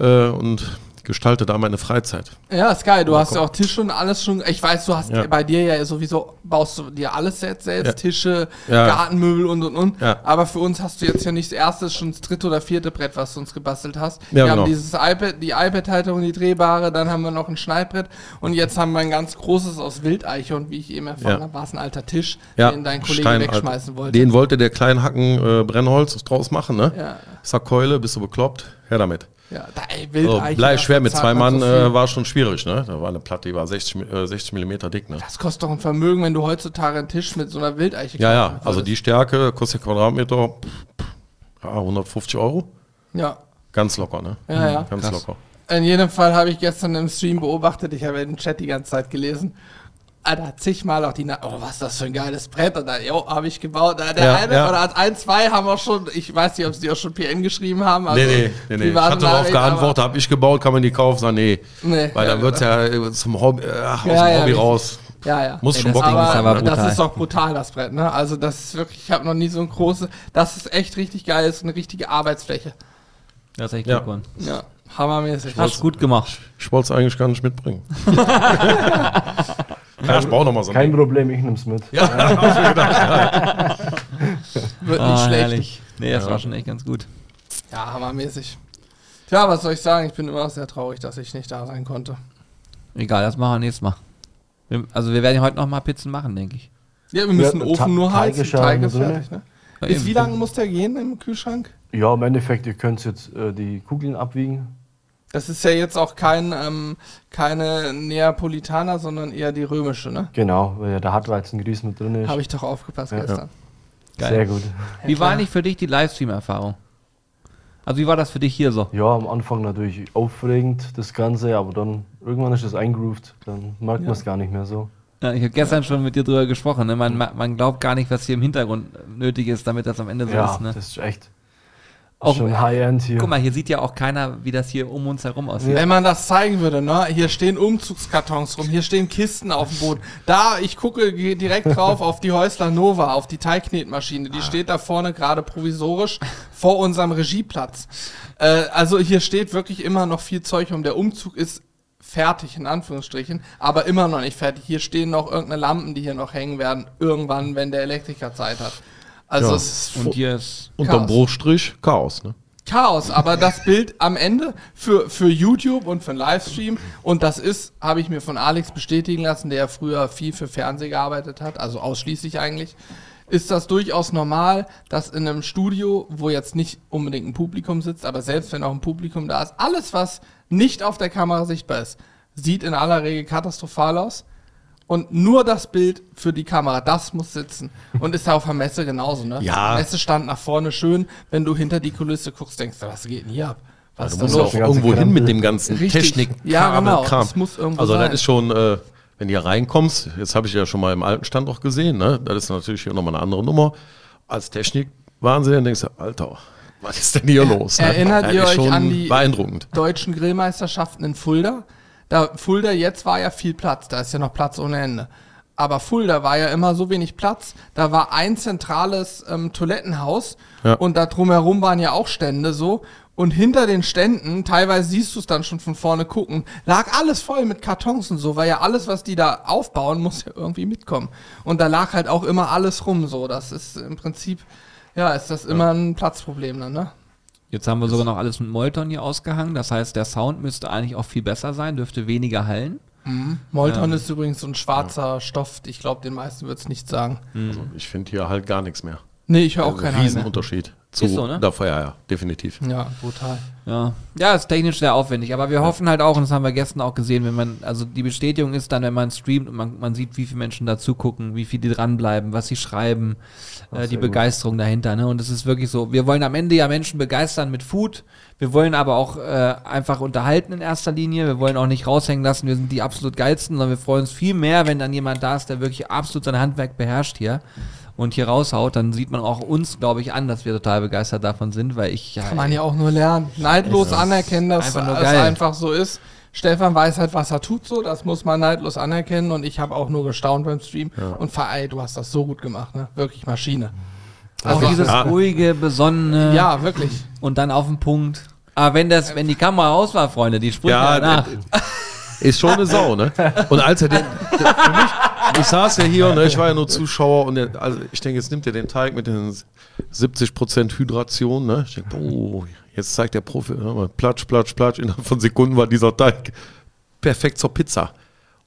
Äh, und gestalte da meine Freizeit. Ja, ist geil. Du hast ja auch Tische und alles schon. Ich weiß, du hast Ja. bei dir ja sowieso, baust du dir alles selbst, selbst Ja. Tische, Ja. Gartenmöbel und und und. Ja. Aber für uns hast du jetzt ja nicht das erste, schon das dritte oder vierte Brett, was du uns gebastelt hast. Wir genau. haben dieses iPad, die iPad-Halterung, die drehbare, dann haben wir noch ein Schneidbrett und jetzt haben wir ein ganz großes aus Wildeiche und wie ich eben erfahren habe, war es ein alter Tisch, den dein Kollege Stein- wegschmeißen wollte. Den wollte der Kleinhacken äh, Brennholz draus machen, ne? ja, Ich sag Keule, bist du bekloppt? Her damit. Ja, da, ey, So, Wildeiche. bleib schwer mit zwei man Mann so äh, war schon schwierig, ne? Da war eine Platte, die war 60, Mi- äh, 60 Millimeter dick, ne? das kostet doch ein Vermögen, wenn du heutzutage einen Tisch mit so einer Wildeiche Ja, ja, also die Stärke kostet Quadratmeter pff, pff, ja, 150 Euro. Ja, Ganz locker, ne? ja, ja. Ganz Krass. locker. In jedem Fall habe ich gestern im Stream beobachtet, ich habe den Chat die ganze Zeit gelesen. Alter, zigmal auch die Na Oh, was ist das für ein geiles Brett? Und dann, jo, habe ich gebaut. Der Ja, eine ja. oder als ein, zwei haben wir schon, ich weiß nicht, ob sie auch schon PN geschrieben haben. Also nee, nee, nee, nee. Ich hatte darauf geantwortet, habe ich gebaut, kann man die kaufen? Sag, nee. Nee, Weil ja, dann wird's ja äh, zum Hobby, äh, aus dem Hobby raus. Ja, ja. Muss Ey, schon Bock ist aber brutal. Das ist doch brutal, das Brett, ne? Also das ist wirklich, ich habe noch nie so ein großes, das ist echt richtig geil, das ist eine richtige Arbeitsfläche. Das ist echt Ja. gut geworden. Ja, hammermäßig. Hast gut gemacht. Ich wollte es eigentlich gar nicht mitbringen. ja, ich brauche noch mal so ein Kein Ding. Problem, ich nehm's mit. Ja, hab ich mir gedacht. Wird nicht schlecht. herrlich. Nee, das war schon echt ganz gut. Ja, hammermäßig. Tja, was soll ich sagen? Ich bin immer sehr traurig, dass ich nicht da sein konnte. Egal, das machen wir nächstes Mal. Wir- Also wir werden ja heute noch mal Pizzen machen, denke ich. Ja, wir müssen den Ja, Ofen Ta- nur heizen. ja Teig ist drin. fertig, ne? Ja, wie lange muss der gehen im Kühlschrank? Ja, im Endeffekt, ihr könnt jetzt äh, die Kugeln abwiegen. Das ist ja jetzt auch kein, ähm, keine Neapolitaner, sondern eher die römische, ne? Genau, weil ja der Hartweizengrieß mit drin ist. Habe ich doch aufgepasst Ja. gestern. Geil. Sehr gut. Wie war eigentlich für dich die Livestream-Erfahrung? Also wie war das für dich hier so? Ja, am Anfang natürlich aufregend, das Ganze, aber dann irgendwann ist es eingrooved. Dann merkt man es gar nicht mehr so. Ja, ich habe gestern schon mit dir drüber gesprochen. Ne? Man, man glaubt gar nicht, was hier im Hintergrund nötig ist, damit das am Ende so ja, ist. Ne? das ist echt Auch- schon High-End hier. Guck mal, hier sieht ja auch keiner, wie das hier um uns herum aussieht. Wenn man das zeigen würde, ne? Hier stehen Umzugskartons rum, hier stehen Kisten auf dem Boden. Da, ich gucke direkt drauf auf die Häusler Nova, auf die Teigknetmaschine. Die steht da vorne gerade provisorisch vor unserem Regieplatz. Äh, also hier steht wirklich immer noch viel Zeug um. Der Umzug ist fertig, in Anführungsstrichen, aber immer noch nicht fertig. Hier stehen noch irgendeine Lampen, die hier noch hängen werden, irgendwann, wenn der Elektriker Zeit hat. Also Ja. es ist Und hier ist. Unterm. Bruchstrich Chaos, ne? Chaos, aber das Bild am Ende für, für YouTube und für einen Livestream, und das ist, habe ich mir von Alex bestätigen lassen, der früher viel für Fernsehen gearbeitet hat, also ausschließlich eigentlich, ist das durchaus normal, dass in einem Studio, wo jetzt nicht unbedingt ein Publikum sitzt, aber selbst wenn auch ein Publikum da ist, alles, was nicht auf der Kamera sichtbar ist, sieht in aller Regel katastrophal aus. Und nur das Bild für die Kamera, das muss sitzen. Und ist ja auf der Messe genauso, ne? Ja. Messestand nach vorne schön. Wenn du hinter die Kulisse guckst, denkst du, was geht denn hier ab? Was Du ist musst ja auch irgendwo hin mit dem ganzen. Technik, Ja, genau. Kram. Das muss irgendwo also sein. das ist schon, äh, wenn du hier reinkommst, jetzt habe ich ja schon mal im alten Standort gesehen, ne? Das ist natürlich hier nochmal eine andere Nummer. Als Technik Wahnsinn, dann denkst du, Alter, was ist denn hier los? ne? Erinnert Das ihr euch schon an die- beeindruckend. Deutschen Grillmeisterschaften in Fulda. Da Fulda jetzt war ja viel Platz, da ist ja noch Platz ohne Ende. Aber Fulda war ja immer so wenig Platz. Da war ein zentrales ähm, Toilettenhaus Ja. und da drumherum waren ja auch Stände so. Und hinter den Ständen, teilweise siehst du es dann schon von vorne gucken, lag alles voll mit Kartons und so, weil ja alles, was die da aufbauen, muss ja irgendwie mitkommen. Und da lag halt auch immer alles rum so. Das ist im Prinzip, ja, ist das immer ein Platzproblem dann, ne? Jetzt haben wir sogar noch alles mit Molton hier ausgehangen. Das heißt, der Sound müsste eigentlich auch viel besser sein, dürfte weniger hallen. Molton ist übrigens so ein schwarzer Stoff. Ich glaube, den meisten wird es nicht sagen. Also ich finde hier halt gar nichts mehr. Nee, ich höre auch Also keinen Halt. Riesenunterschied zu Ist so, ne? davor, ja, ja, definitiv. Ja, brutal. Ja, ja, ist technisch sehr aufwendig, aber wir hoffen halt auch, und das haben wir gestern auch gesehen, wenn man, also die Bestätigung ist dann, wenn man streamt und man, man sieht, wie viele Menschen da zugucken, wie viele die dranbleiben, was sie schreiben, äh, die sehr gut. Begeisterung dahinter, ne? Und es ist wirklich so, wir wollen am Ende ja Menschen begeistern mit Food, wir wollen aber auch äh, einfach unterhalten in erster Linie, wir wollen auch nicht raushängen lassen, wir sind die absolut geilsten, sondern wir freuen uns viel mehr, wenn dann jemand da ist, der wirklich absolut sein Handwerk beherrscht hier. Und hier raushaut, dann sieht man auch uns, glaube ich, an, dass wir total begeistert davon sind, weil ich ja, Kann man ja auch nur lernen. Neidlos anerkennen, dass einfach nur es einfach so ist. Stefan weiß halt, was er tut so, das muss man neidlos anerkennen und ich habe auch nur gestaunt beim Stream und ver- ey, du hast das so gut gemacht, ne? Wirklich Maschine. Auch Also, dieses ja. ruhige, besonnene ja, wirklich. und dann auf den Punkt. Aber wenn das, wenn die Kamera aus war, Freunde, die springt ja, Ja, nach. Ist schon eine Sau, ne? Und als er den, der, für mich, ich saß ja hier, ne, ich war ja nur Zuschauer und der, also ich denke, jetzt nimmt er den Teig mit den 70% Hydration, ne? Ich denke, oh, jetzt zeigt der Profi, ne, platsch, platsch, platsch, innerhalb von Sekunden war dieser Teig perfekt zur Pizza.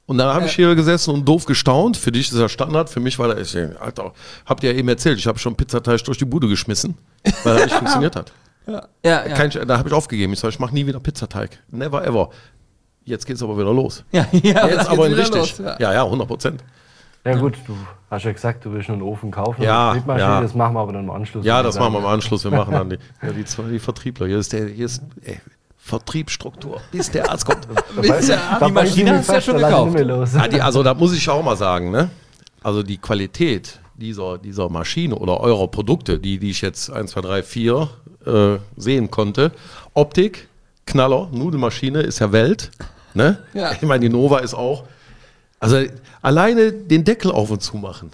Und dann habe ich hier gesessen und doof gestaunt. Für dich ist das Standard, für mich war ich denke, Alter, habt ihr ja eben erzählt, ich habe schon Pizzateig durch die Bude geschmissen, weil er nicht funktioniert hat. Ja, ja. Kein, da habe ich aufgegeben. Ich sage, ich mache nie wieder Pizzateig. Never ever. Jetzt geht's aber wieder los. ja, ja. Jetzt aber in wieder richtig. los, ja. ja. ja, 100 Prozent. Ja gut, du hast ja gesagt, du willst einen Ofen kaufen. Ja, ja. Das machen wir aber dann im Anschluss. Ja, das machen wir im Anschluss. Wir machen dann die, ja, die, zwei, die Vertriebler. Hier ist der, hier ist ey, Vertriebsstruktur, bis der Arzt kommt. Weiß- Ja, da die Maschine hast du ja schon gekauft. nicht mehr los. Ja, die, also da muss ich auch mal sagen, ne? Also die Qualität dieser, dieser Maschine oder eurer Produkte, die, die ich jetzt 1, 2, 3, 4 äh, sehen konnte. Optik, Knaller, Nudelmaschine ist ja Welt. Ne? Ja. Ich meine, die Nova ist auch. Also alleine den Deckel auf und zu machen.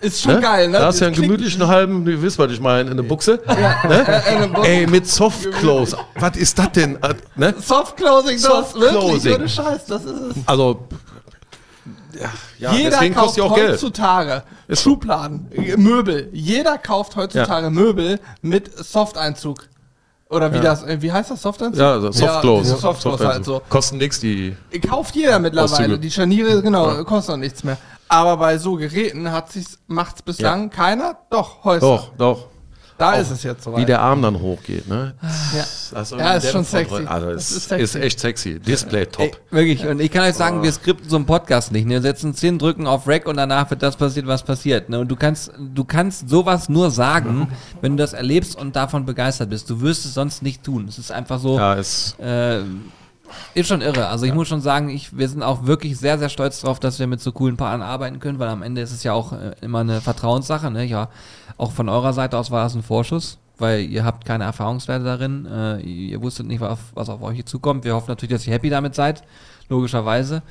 Ist schon geil, ne? Da hast du ja einen gemütlichen halben, du wisst, was ich meine, in der Buchse. Ne? eine Buchse. Ey, mit Soft Close. Was ist das denn? Äh, Ne? Soft Closing, das Soft wirklich, ohne Scheiß, das ist es. Also Ja, Jeder kauft kostet die auch Geld. heutzutage so. Schubladen, äh, Möbel. Jeder kauft heutzutage Möbel mit Softeinzug. Oder wie Ja. das, äh, wie heißt das, Softeinzug? Ja, also Soft Close. diese Soft Close halt so. Kosten nichts, die. Kauft jeder mittlerweile. Auszüge. Die Scharniere, genau, kosten auch nichts mehr. Aber bei so Geräten hat sich's, macht's bislang keiner? Doch, Häuser. Doch, doch. Da ist es jetzt soweit. Wie der Arm dann hochgeht, ne? ja. Also Ja, ist schon sexy. drin- Also Das es ist ist, sexy. echt sexy. Display top. Ey, wirklich. Und ich kann euch sagen, wir skripten so einen Podcast nicht. Ne? Wir setzen 10 Drücken auf Rack und danach wird das passiert, was passiert. Ne? Und du kannst, du kannst sowas nur sagen, wenn du das erlebst und davon begeistert bist. Du wirst es sonst nicht tun. Es ist einfach so. Ja, ist. Äh, ist schon irre. Also ich muss schon sagen, ich, wir sind auch wirklich sehr, sehr stolz drauf, dass wir mit so coolen Partnern arbeiten können, weil am Ende ist es ja auch äh, immer eine Vertrauenssache. Ne? Ja, auch von eurer Seite aus war das ein Vorschuss, weil ihr habt keine Erfahrungswerte darin. Äh, ihr wusstet nicht, was, was auf euch zukommt. Wir hoffen natürlich, dass ihr happy damit seid, logischerweise.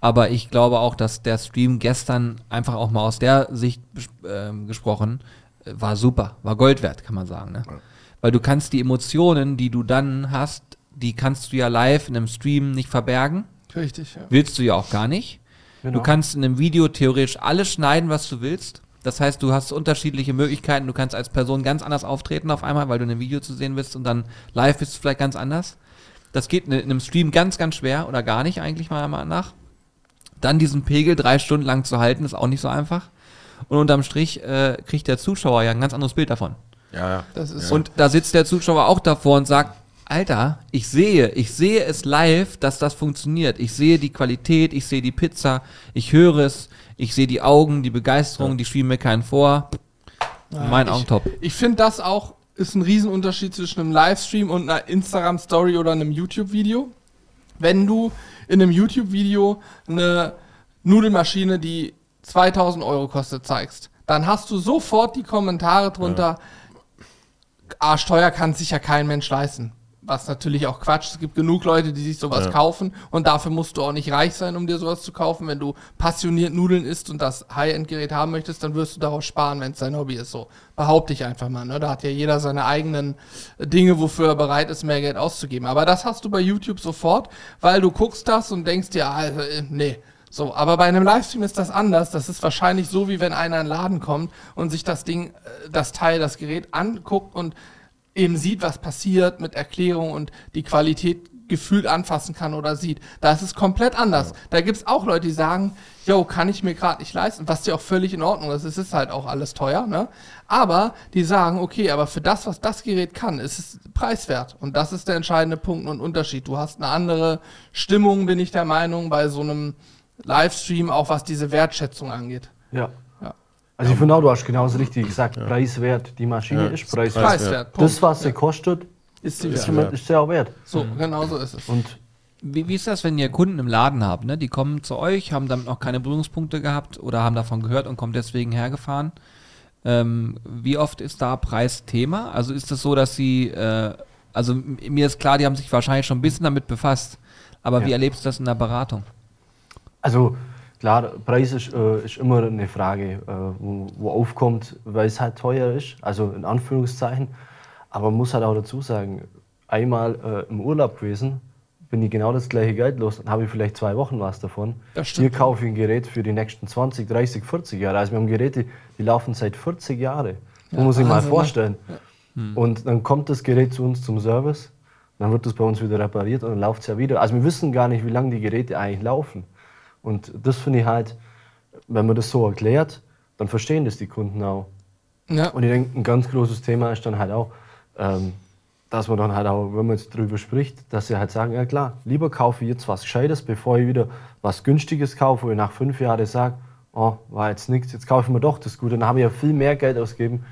Aber ich glaube auch, dass der Stream gestern einfach auch mal aus der Sicht ähm, gesprochen äh, war super, war Gold wert, kann man sagen. Ne? Weil du kannst die Emotionen, die du dann hast, die kannst du ja live in einem Stream nicht verbergen. Richtig, ja. Willst du ja auch gar nicht. Genau. Du kannst in einem Video theoretisch alles schneiden, was du willst. Das heißt, du hast unterschiedliche Möglichkeiten. Du kannst als Person ganz anders auftreten auf einmal, weil du in einem Video zu sehen bist und dann live bist du vielleicht ganz anders. Das geht in in einem Stream ganz, ganz schwer oder gar nicht eigentlich meiner Meinung nach. Dann diesen Pegel drei Stunden lang zu halten, ist auch nicht so einfach. Und unterm Strich äh, kriegt der Zuschauer ja ein ganz anderes Bild davon. Ja, ja. Das ist Und da sitzt der Zuschauer auch davor und sagt, Alter, ich sehe, ich sehe es live, dass das funktioniert. Ich sehe die Qualität, ich sehe die Pizza, ich höre es, ich sehe die Augen, die Begeisterung, die schieben mir keinen vor. mein Augen top. Ich finde das auch ist ein Riesenunterschied zwischen einem Livestream und einer Instagram-Story oder einem YouTube-Video. Wenn du in einem YouTube-Video eine Nudelmaschine, die 2000 Euro kostet, zeigst, dann hast du sofort die Kommentare drunter, arschteuer kann sich ja kein Mensch leisten. Was natürlich auch Quatsch. Es gibt genug Leute, die sich sowas Ja. kaufen und dafür musst du auch nicht reich sein, um dir sowas zu kaufen. Wenn du passioniert Nudeln isst und das High-End-Gerät haben möchtest, dann wirst du darauf sparen, wenn es dein Hobby ist. So behaupte ich einfach mal. Ne? Da hat ja jeder seine eigenen Dinge, wofür er bereit ist, mehr Geld auszugeben. Aber das hast du bei YouTube sofort, weil du guckst das und denkst dir, ah, äh, nee. So, aber bei einem Livestream ist das anders. Das ist wahrscheinlich so, wie wenn einer in den Laden kommt und sich das Ding, äh, das Teil, das Gerät anguckt und eben sieht, was passiert mit Erklärung und die Qualität gefühlt anfassen kann oder sieht. Da ist es komplett anders. Da gibt es auch Leute, die sagen, yo, kann ich mir gerade nicht leisten, was ja auch völlig in Ordnung ist. Es ist halt auch alles teuer, ne? Aber die sagen, okay, aber für das, was das Gerät kann, ist es preiswert. Und das ist der entscheidende Punkt und Unterschied. Du hast eine andere Stimmung, bin ich der Meinung, bei so einem Livestream, auch was diese Wertschätzung angeht. Ja. Ja. Also ich finde auch, du hast genauso richtig gesagt, preiswert. Die Maschine Ja, ist preiswert. Preiswert. Punkt. Das, was sie kostet, ist die ist, Wert. ist ja auch wert. So, genau so ist es. Und Wie, wie ist das, wenn ihr Kunden im Laden habt? Ne? Die kommen zu euch, haben damit noch keine Berührungspunkte gehabt oder haben davon gehört und kommen deswegen hergefahren. Ähm, wie oft ist da Preis Thema? Also ist es so, dass sie, äh, also mir ist klar, die haben sich wahrscheinlich schon ein bisschen damit befasst, aber Ja. wie erlebst du das in der Beratung? Also klar, Preis ist, äh, ist immer eine Frage, äh, wo, wo aufkommt, weil es halt teuer ist, also in Anführungszeichen. Aber man muss halt auch dazu sagen, einmal äh, im Urlaub gewesen, bin ich genau das gleiche Geld los, dann habe ich vielleicht zwei Wochen was davon. Das. Hier kaufe ich ein Gerät für die nächsten 20, 30, 40 Jahre. Also wir haben Geräte, die laufen seit 40 Jahren. Ja, muss ich mal ne? vorstellen. Und dann kommt das Gerät zu uns zum Service, dann wird das bei uns wieder repariert und dann läuft es ja wieder. Also wir wissen gar nicht, wie lange die Geräte eigentlich laufen. Und das finde ich halt, wenn man das so erklärt, dann verstehen das die Kunden auch. Ja. Und ich denke, ein ganz großes Thema ist dann halt auch, ähm, dass man dann halt auch, wenn man jetzt drüber spricht, dass sie halt sagen, ja klar, lieber kaufe ich jetzt was Gescheites, bevor ich wieder was Günstiges kaufe, wo ich nach fünf Jahren sage, oh, war jetzt nichts, jetzt kaufe ich mir doch das Gute, dann habe ich ja viel mehr Geld ausgegeben.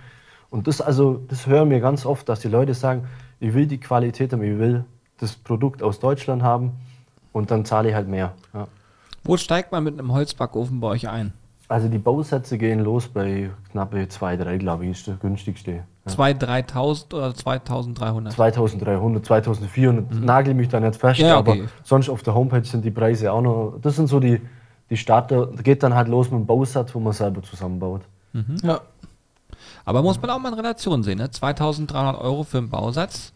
Und das also, das hören wir ganz oft, dass die Leute sagen, ich will die Qualität haben, ich will das Produkt aus Deutschland haben und dann zahle ich halt mehr. Ja. Wo steigt man mit einem Holzbackofen bei euch ein? Also die Bausätze gehen los bei knappe 2, 3, glaube ich, ist das günstigste. Ja. 2.000, 3.000 oder 2.300? 2300, 2400, nagel mich da nicht fest, Mhm. Ja, aber okay. sonst auf der Homepage sind die Preise auch noch, das sind so die, die Starter, da geht dann halt los mit dem Bausatz, wo man selber zusammenbaut. ja. Aber muss man auch mal in Relation sehen, ne? 2.300 Euro für einen Bausatz.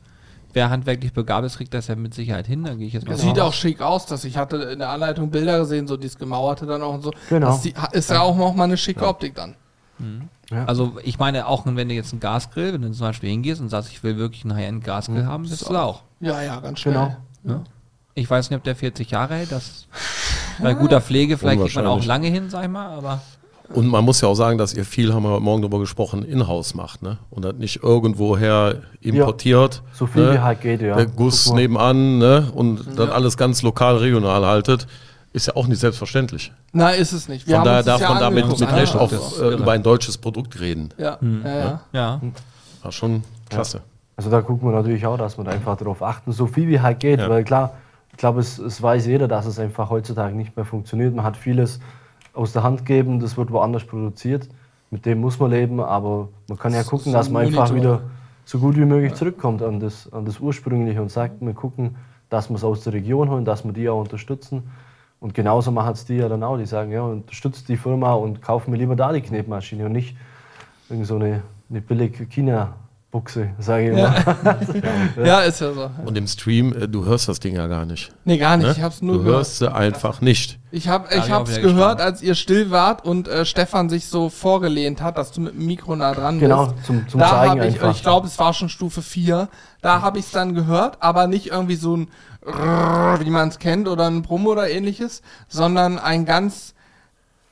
Wer handwerklich begabt ist, kriegt das ja mit Sicherheit hin. Da gehe ich jetzt mal Das sieht aus. auch schick aus, dass ich hatte in der Anleitung Bilder gesehen, so dieses gemauerte dann auch und so. Genau. Das sieht- ist ja auch noch mal eine schicke Optik dann. Also ich meine auch, wenn du jetzt einen Gasgrill, wenn du zum Beispiel hingehst und sagst, ich will wirklich einen High-End-Gasgrill haben, das ist du auch. Ja, ja, ganz schnell. Genau. Ne? Ich weiß nicht, ob der 40 Jahre hält. Das bei guter Pflege vielleicht kriegt man auch lange hin, sag ich mal, aber Und man muss ja auch sagen, dass ihr viel, haben wir heute Morgen darüber gesprochen, in-house macht, ne? Und das nicht irgendwoher importiert. So viel ne? wie halt geht, ja. Der Guss mal. nebenan, ne? Und dann alles ganz lokal, regional haltet, ist ja auch nicht selbstverständlich. Nein, ist es nicht. Wir Von daher darf ja man damit mit ne? Recht auch äh, irre. über ein deutsches Produkt reden. Ja, Hm. ja, ja. ja. War schon klasse. Also da gucken wir natürlich auch, dass wir da einfach darauf achten, so viel wie halt geht, Ja. weil klar, ich glaube, es, es weiß jeder, dass es einfach heutzutage nicht mehr funktioniert. Man hat vieles aus der Hand gegeben, das wird woanders produziert. Mit dem muss man leben, aber man kann ja gucken, so dass man ein einfach Monitor. wieder so gut wie möglich zurückkommt an das, an das Ursprüngliche und sagt, wir gucken, dass wir es aus der Region holen, dass wir die auch unterstützen. Und genauso machen es die ja dann auch. Die sagen, ja, unterstützt die Firma und kaufen mir lieber da die Knetmaschine und nicht irgend so eine, eine billige China-Buchse, sage ich Ja. immer. ja, ist ja so. Und im Stream, äh, du hörst das Ding ja gar nicht. Nee, gar nicht. Ne? Ich hab's nur du gehört. hörst sie einfach nicht. Ich, hab, ich hab auch hab's gehört, gespannt. als ihr still wart und äh, Stefan sich so vorgelehnt hat, dass du mit dem Mikro nah dran Genau, bist. zum, zum da Zeigen habe ich, einfach. ich glaube, es war schon Stufe 4. Da habe ich es dann gehört, aber nicht irgendwie so ein Rrrr, wie man es kennt oder ein Brumm oder ähnliches, sondern ein ganz,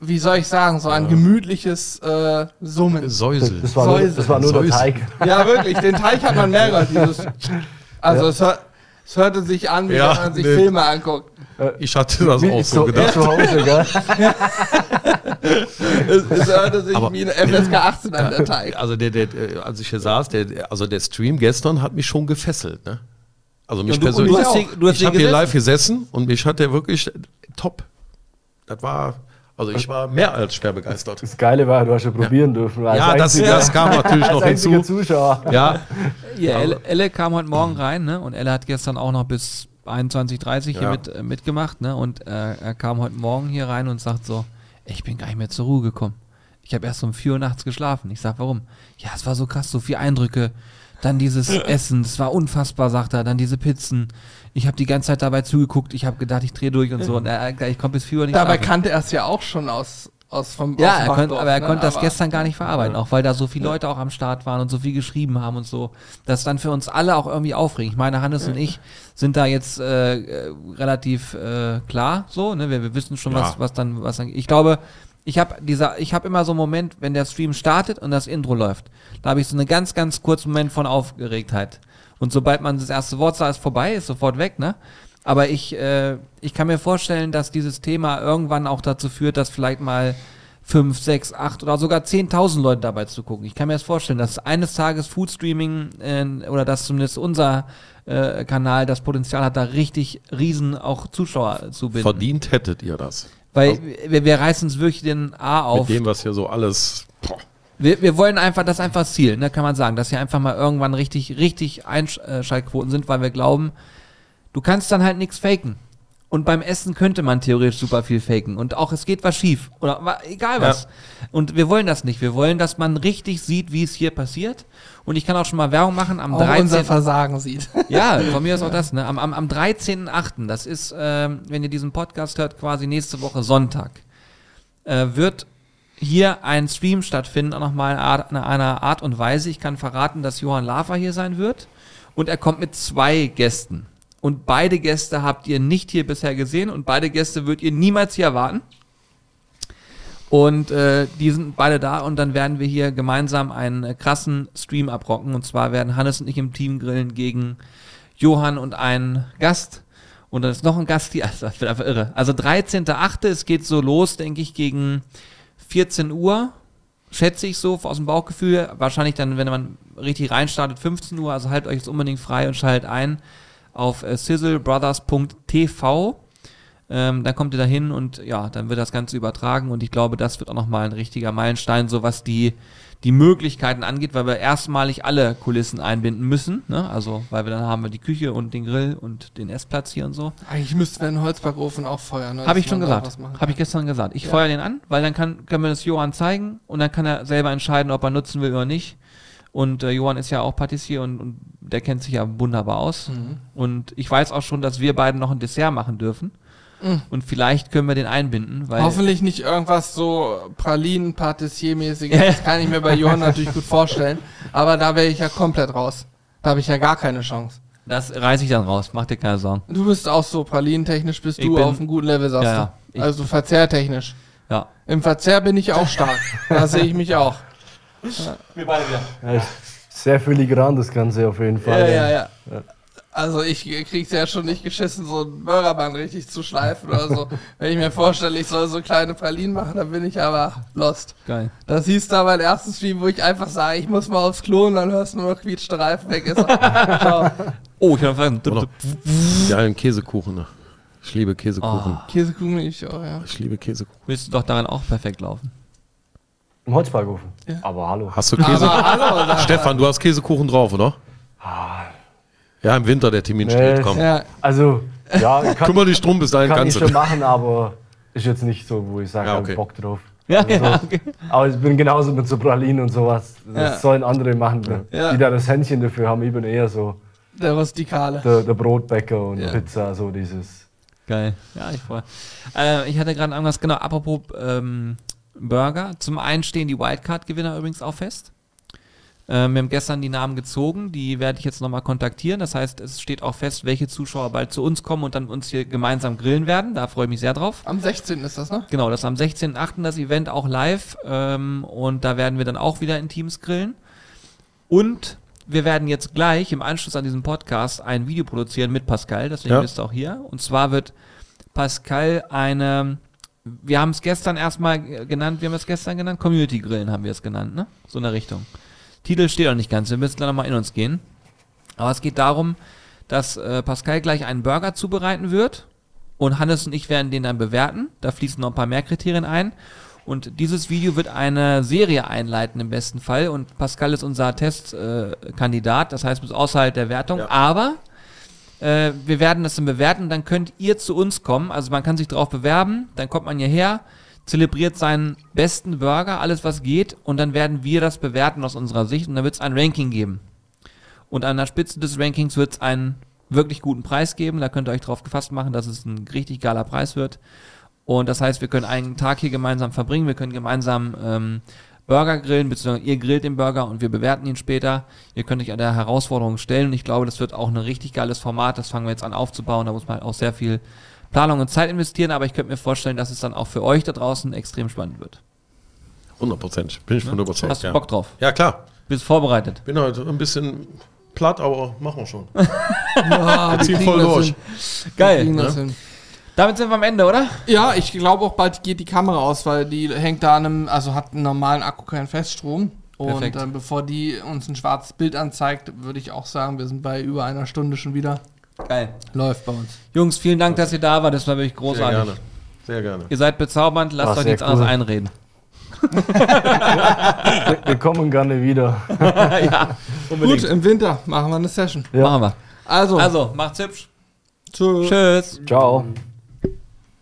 wie soll ich sagen, so ein gemütliches äh, Summen. Säusel. das, war nur, Säuse. das war nur der. Teig. Ja, wirklich, den Teich hat man mehr gehört. Dieses, also es, hör, es hörte sich an, wie Ja, wenn man sich nee. Filme anguckt. Ich hatte das Wie auch so gedacht. zu Hause, gell? Es, es hörte sich Aber- wie eine FSK 18 an, der Teig. Also der, der, äh, als ich hier saß, der, also der Stream gestern hat mich schon gefesselt, ne? Also mich Und du, persönlich. du hast, hier- du hast ich habe hier live gesessen und mich hat der wirklich top. Das war, also ich war mehr als schwer begeistert. Das Geile war, du hast ja probieren dürfen. als Ja, das, das kam natürlich noch hinzu. Zuschauer. Ja, Ja, Elle, Elle kam heute Morgen rein, ne? Und Elle hat gestern auch noch bis 21.30 hier Ja. mit, äh, mitgemacht, ne? Und äh, er kam heute Morgen hier rein und sagt so, ich bin gar nicht mehr zur Ruhe gekommen. Ich habe erst um 4 Uhr nachts geschlafen. Ich sag, warum? Ja, es war so krass, so viele Eindrücke. Dann dieses Essen, es war unfassbar, sagt er. Dann diese Pizzen. Ich habe die ganze Zeit dabei zugeguckt. Ich habe gedacht, ich drehe durch und so. Und er, er- ich konnte bis 4 Uhr nicht Dabei schlafen. kannte er es ja auch schon aus, aus vom Ja, aus er konnte, aber er ne? konnte das Aber- gestern gar nicht verarbeiten, auch weil da so viele Leute auch am Start waren und so viel geschrieben haben und so. Das ist dann für uns alle auch irgendwie aufregend. Ich meine, Hannes und ich sind da jetzt äh, äh, relativ äh, klar so, ne? Wir, wir wissen schon, was, Ja. was dann, was dann. Ich glaube, ich habe dieser, ich habe immer so einen Moment, wenn der Stream startet und das Intro läuft, da habe ich so einen ganz, ganz kurzen Moment von Aufgeregtheit. Und sobald man das erste Wort sagt, ist vorbei, ist sofort weg, ne? Aber ich, äh, ich kann mir vorstellen, dass dieses Thema irgendwann auch dazu führt, dass vielleicht mal fünf, sechs, acht oder sogar 10.000 Leute dabei zu gucken. Ich kann mir das vorstellen, dass eines Tages Foodstreaming äh, oder dass zumindest unser äh, Kanal das Potenzial hat, da richtig riesen auch Zuschauer zu binden. verdient hättet ihr das. Weil wir, wir reißen uns wirklich den A auf. Mit dem, was hier so alles. Boah. Wir, wir wollen einfach, das ist einfach das Ziel, ne, kann man sagen, dass hier einfach mal irgendwann richtig, richtig Einschaltquoten sind, weil wir glauben, du kannst dann halt nichts faken. Und beim Essen könnte man theoretisch super viel faken. Und auch es geht was schief. Oder egal was. Und wir wollen das nicht. Wir wollen, dass man richtig sieht, wie es hier passiert. Und ich kann auch schon mal Werbung machen am auch unser 13. Versagen sieht. Ja, von mir ist auch das, ne? Am, am, am 13.8., das ist, ähm, wenn ihr diesen Podcast hört, quasi nächste Woche Sonntag, äh, wird hier ein Stream stattfinden, auch nochmal in einer Art und Weise. Ich kann verraten, dass Johann Lafer hier sein wird. Und er kommt mit zwei Gästen. Und beide Gäste habt ihr nicht hier bisher gesehen und beide Gäste würdet ihr niemals hier erwarten. Und äh, die sind beide da und dann werden wir hier gemeinsam einen äh, krassen Stream abrocken. Und zwar werden Hannes und ich im Team grillen gegen Johann und einen Gast. Und dann ist noch ein Gast hier. Also, das wird einfach irre. Also 13.8. Es geht so los, denke ich, gegen 14 Uhr. Schätze ich so aus dem Bauchgefühl. Wahrscheinlich dann, wenn man richtig reinstartet, 15 Uhr. Also haltet euch jetzt unbedingt frei und schaltet ein auf äh, sizzlebrothers.tv. Ähm, dann kommt ihr da hin und ja, dann wird das Ganze übertragen und ich glaube, das wird auch nochmal ein richtiger Meilenstein, so was die, die Möglichkeiten angeht, weil wir erstmalig alle Kulissen einbinden müssen. Ne? Also, weil wir dann haben wir die Küche und den Grill und den Essplatz hier und so. Eigentlich müssten wir einen Holzbackofen auch feuern. ne, Habe ich schon gesagt. Habe ich gestern gesagt. Ich Ja. feuer den an, weil dann kann, können wir das Johann zeigen und dann kann er selber entscheiden, ob er nutzen will oder nicht. Und äh, Johann ist ja auch Patissier und, und der kennt sich ja wunderbar aus. Und ich weiß auch schon, dass wir beiden noch ein Dessert machen dürfen. Und vielleicht können wir den einbinden, weil Hoffentlich nicht irgendwas so Pralinen, Patissier-mäßiges. Das kann ich mir bei Johann natürlich gut vorstellen. Aber da wäre ich ja komplett raus. Da habe ich ja gar keine Chance. das reiße ich dann raus. Mach dir keine Sorgen. Du bist auch so pralinentechnisch bist Ich du bin- auf einem guten Level, sagst Ja, ja. du. Ich- Also verzehrtechnisch. Ja. Im Verzehr bin ich auch stark. da sehe ich mich auch. Wir beide wieder. Ja, sehr filigran, das Ganze auf jeden Ja, Fall. ja, ja. Also ich krieg's ja schon nicht geschissen, so ein Burgerband richtig zu schleifen oder so. Wenn ich mir vorstelle, ich soll so kleine Pralinen machen, dann bin ich aber lost. Geil. Das hieß da mein erstes Stream, wo ich einfach sage, ich muss mal aufs Klo und dann hörst du nur noch quietschte Reifen weg. Ist. Ciao. Oh, ich habe vergessen. Die allen Käsekuchen. ne? Ich liebe Käsekuchen. Käsekuchen ich auch, ja. Ich liebe Käsekuchen. Willst du doch daran auch perfekt laufen. Im Holzbackofen. Ja. Aber hallo. Hast du Käse? Aber hallo, Stefan, du hast Käsekuchen drauf, oder? Ja, im Winter der Termin Nee. steht. Komm. Ja, Also, ja, kann, Kümmer dich drum, bis dahin kann ich kannst schon du. machen, aber ist jetzt nicht so, wo ich sage, Ja, okay. Bock drauf. Ja, Also, ja, okay. Aber ich bin genauso mit so Pralinen und sowas. Das Ja. sollen andere machen, Ja. die da das Händchen dafür haben. Ich bin eher so der Rustikale. der, der Brotbäcker und Ja. Pizza, so dieses. Geil. Ja, ich freue. Äh, ich hatte gerade irgendwas, genau, apropos ähm, Burger. Zum einen stehen die Wildcard-Gewinner übrigens auch fest. Ähm, wir haben gestern die Namen gezogen, die werde ich jetzt nochmal kontaktieren. Das heißt, es steht auch fest, welche Zuschauer bald zu uns kommen und dann uns hier gemeinsam grillen werden. Da freue ich mich sehr drauf. Am 16. ist das, ne? Genau, das ist am 16.8. das Event auch live ähm, und da werden wir dann auch wieder in Teams grillen. Und wir werden jetzt gleich im Anschluss an diesen Podcast ein Video produzieren mit Pascal, deswegen Ja. bist du auch hier. Und zwar wird Pascal eine, wir haben es gestern erstmal äh, genannt, wir haben es gestern genannt, Community Grillen haben wir es genannt, ne? So in der Richtung. Titel steht noch nicht ganz, wir müssen da nochmal in uns gehen. Aber es geht darum, dass äh, Pascal gleich einen Burger zubereiten wird und Hannes und ich werden den dann bewerten. Da fließen noch ein paar mehr Kriterien ein. Und dieses Video wird eine Serie einleiten im besten Fall. Und Pascal ist unser Testkandidat, äh, das heißt bis außerhalb der Wertung. Ja. Aber äh, wir werden das dann bewerten. Dann könnt ihr zu uns kommen. Also man kann sich darauf bewerben. Dann kommt man hierher, zelebriert seinen besten Burger, alles was geht. Und dann werden wir das bewerten aus unserer Sicht. Und dann wird es ein Ranking geben. Und an der Spitze des Rankings wird es einen wirklich guten Preis geben. Da könnt ihr euch drauf gefasst machen, dass es ein richtig geiler Preis wird. Und das heißt, wir können einen Tag hier gemeinsam verbringen. Wir können gemeinsam ähm, Burger grillen, beziehungsweise ihr grillt den Burger und wir bewerten ihn später. Ihr könnt euch an der Herausforderung stellen. Und ich glaube, das wird auch ein richtig geiles Format. Das fangen wir jetzt an aufzubauen. Da muss man halt auch sehr viel Planung und Zeit investieren. Aber ich könnte mir vorstellen, dass es dann auch für euch da draußen extrem spannend wird. 100%. Bin ich von überzeugt. Hast du ja. Bock drauf? Ja, klar. Bist vorbereitet? Bin heute ein bisschen platt, aber machen wir schon. Ja, wir ziehen voll das durch. hin. Wir Geil. ne? hin. Damit sind wir am Ende, oder? Ja, ich glaube auch bald geht die Kamera aus, weil die hängt da an einem, also hat einen normalen Akku keinen Feststrom. Und Perfekt. äh, bevor die uns ein schwarzes Bild anzeigt, würde ich auch sagen, wir sind bei über einer Stunde schon wieder. Geil. Läuft bei uns. Jungs, vielen Dank, dass ihr da wart. Das war wirklich Sehr großartig. gerne. Sehr gerne. Ihr seid bezaubernd, lasst euch sehr nichts anderes cool. einreden. Wir, wir kommen gerne wieder. Gut, im Winter machen wir eine Session. Ja. Machen wir. Also, Also, macht's hübsch. tschüss. Tschüss. Ciao.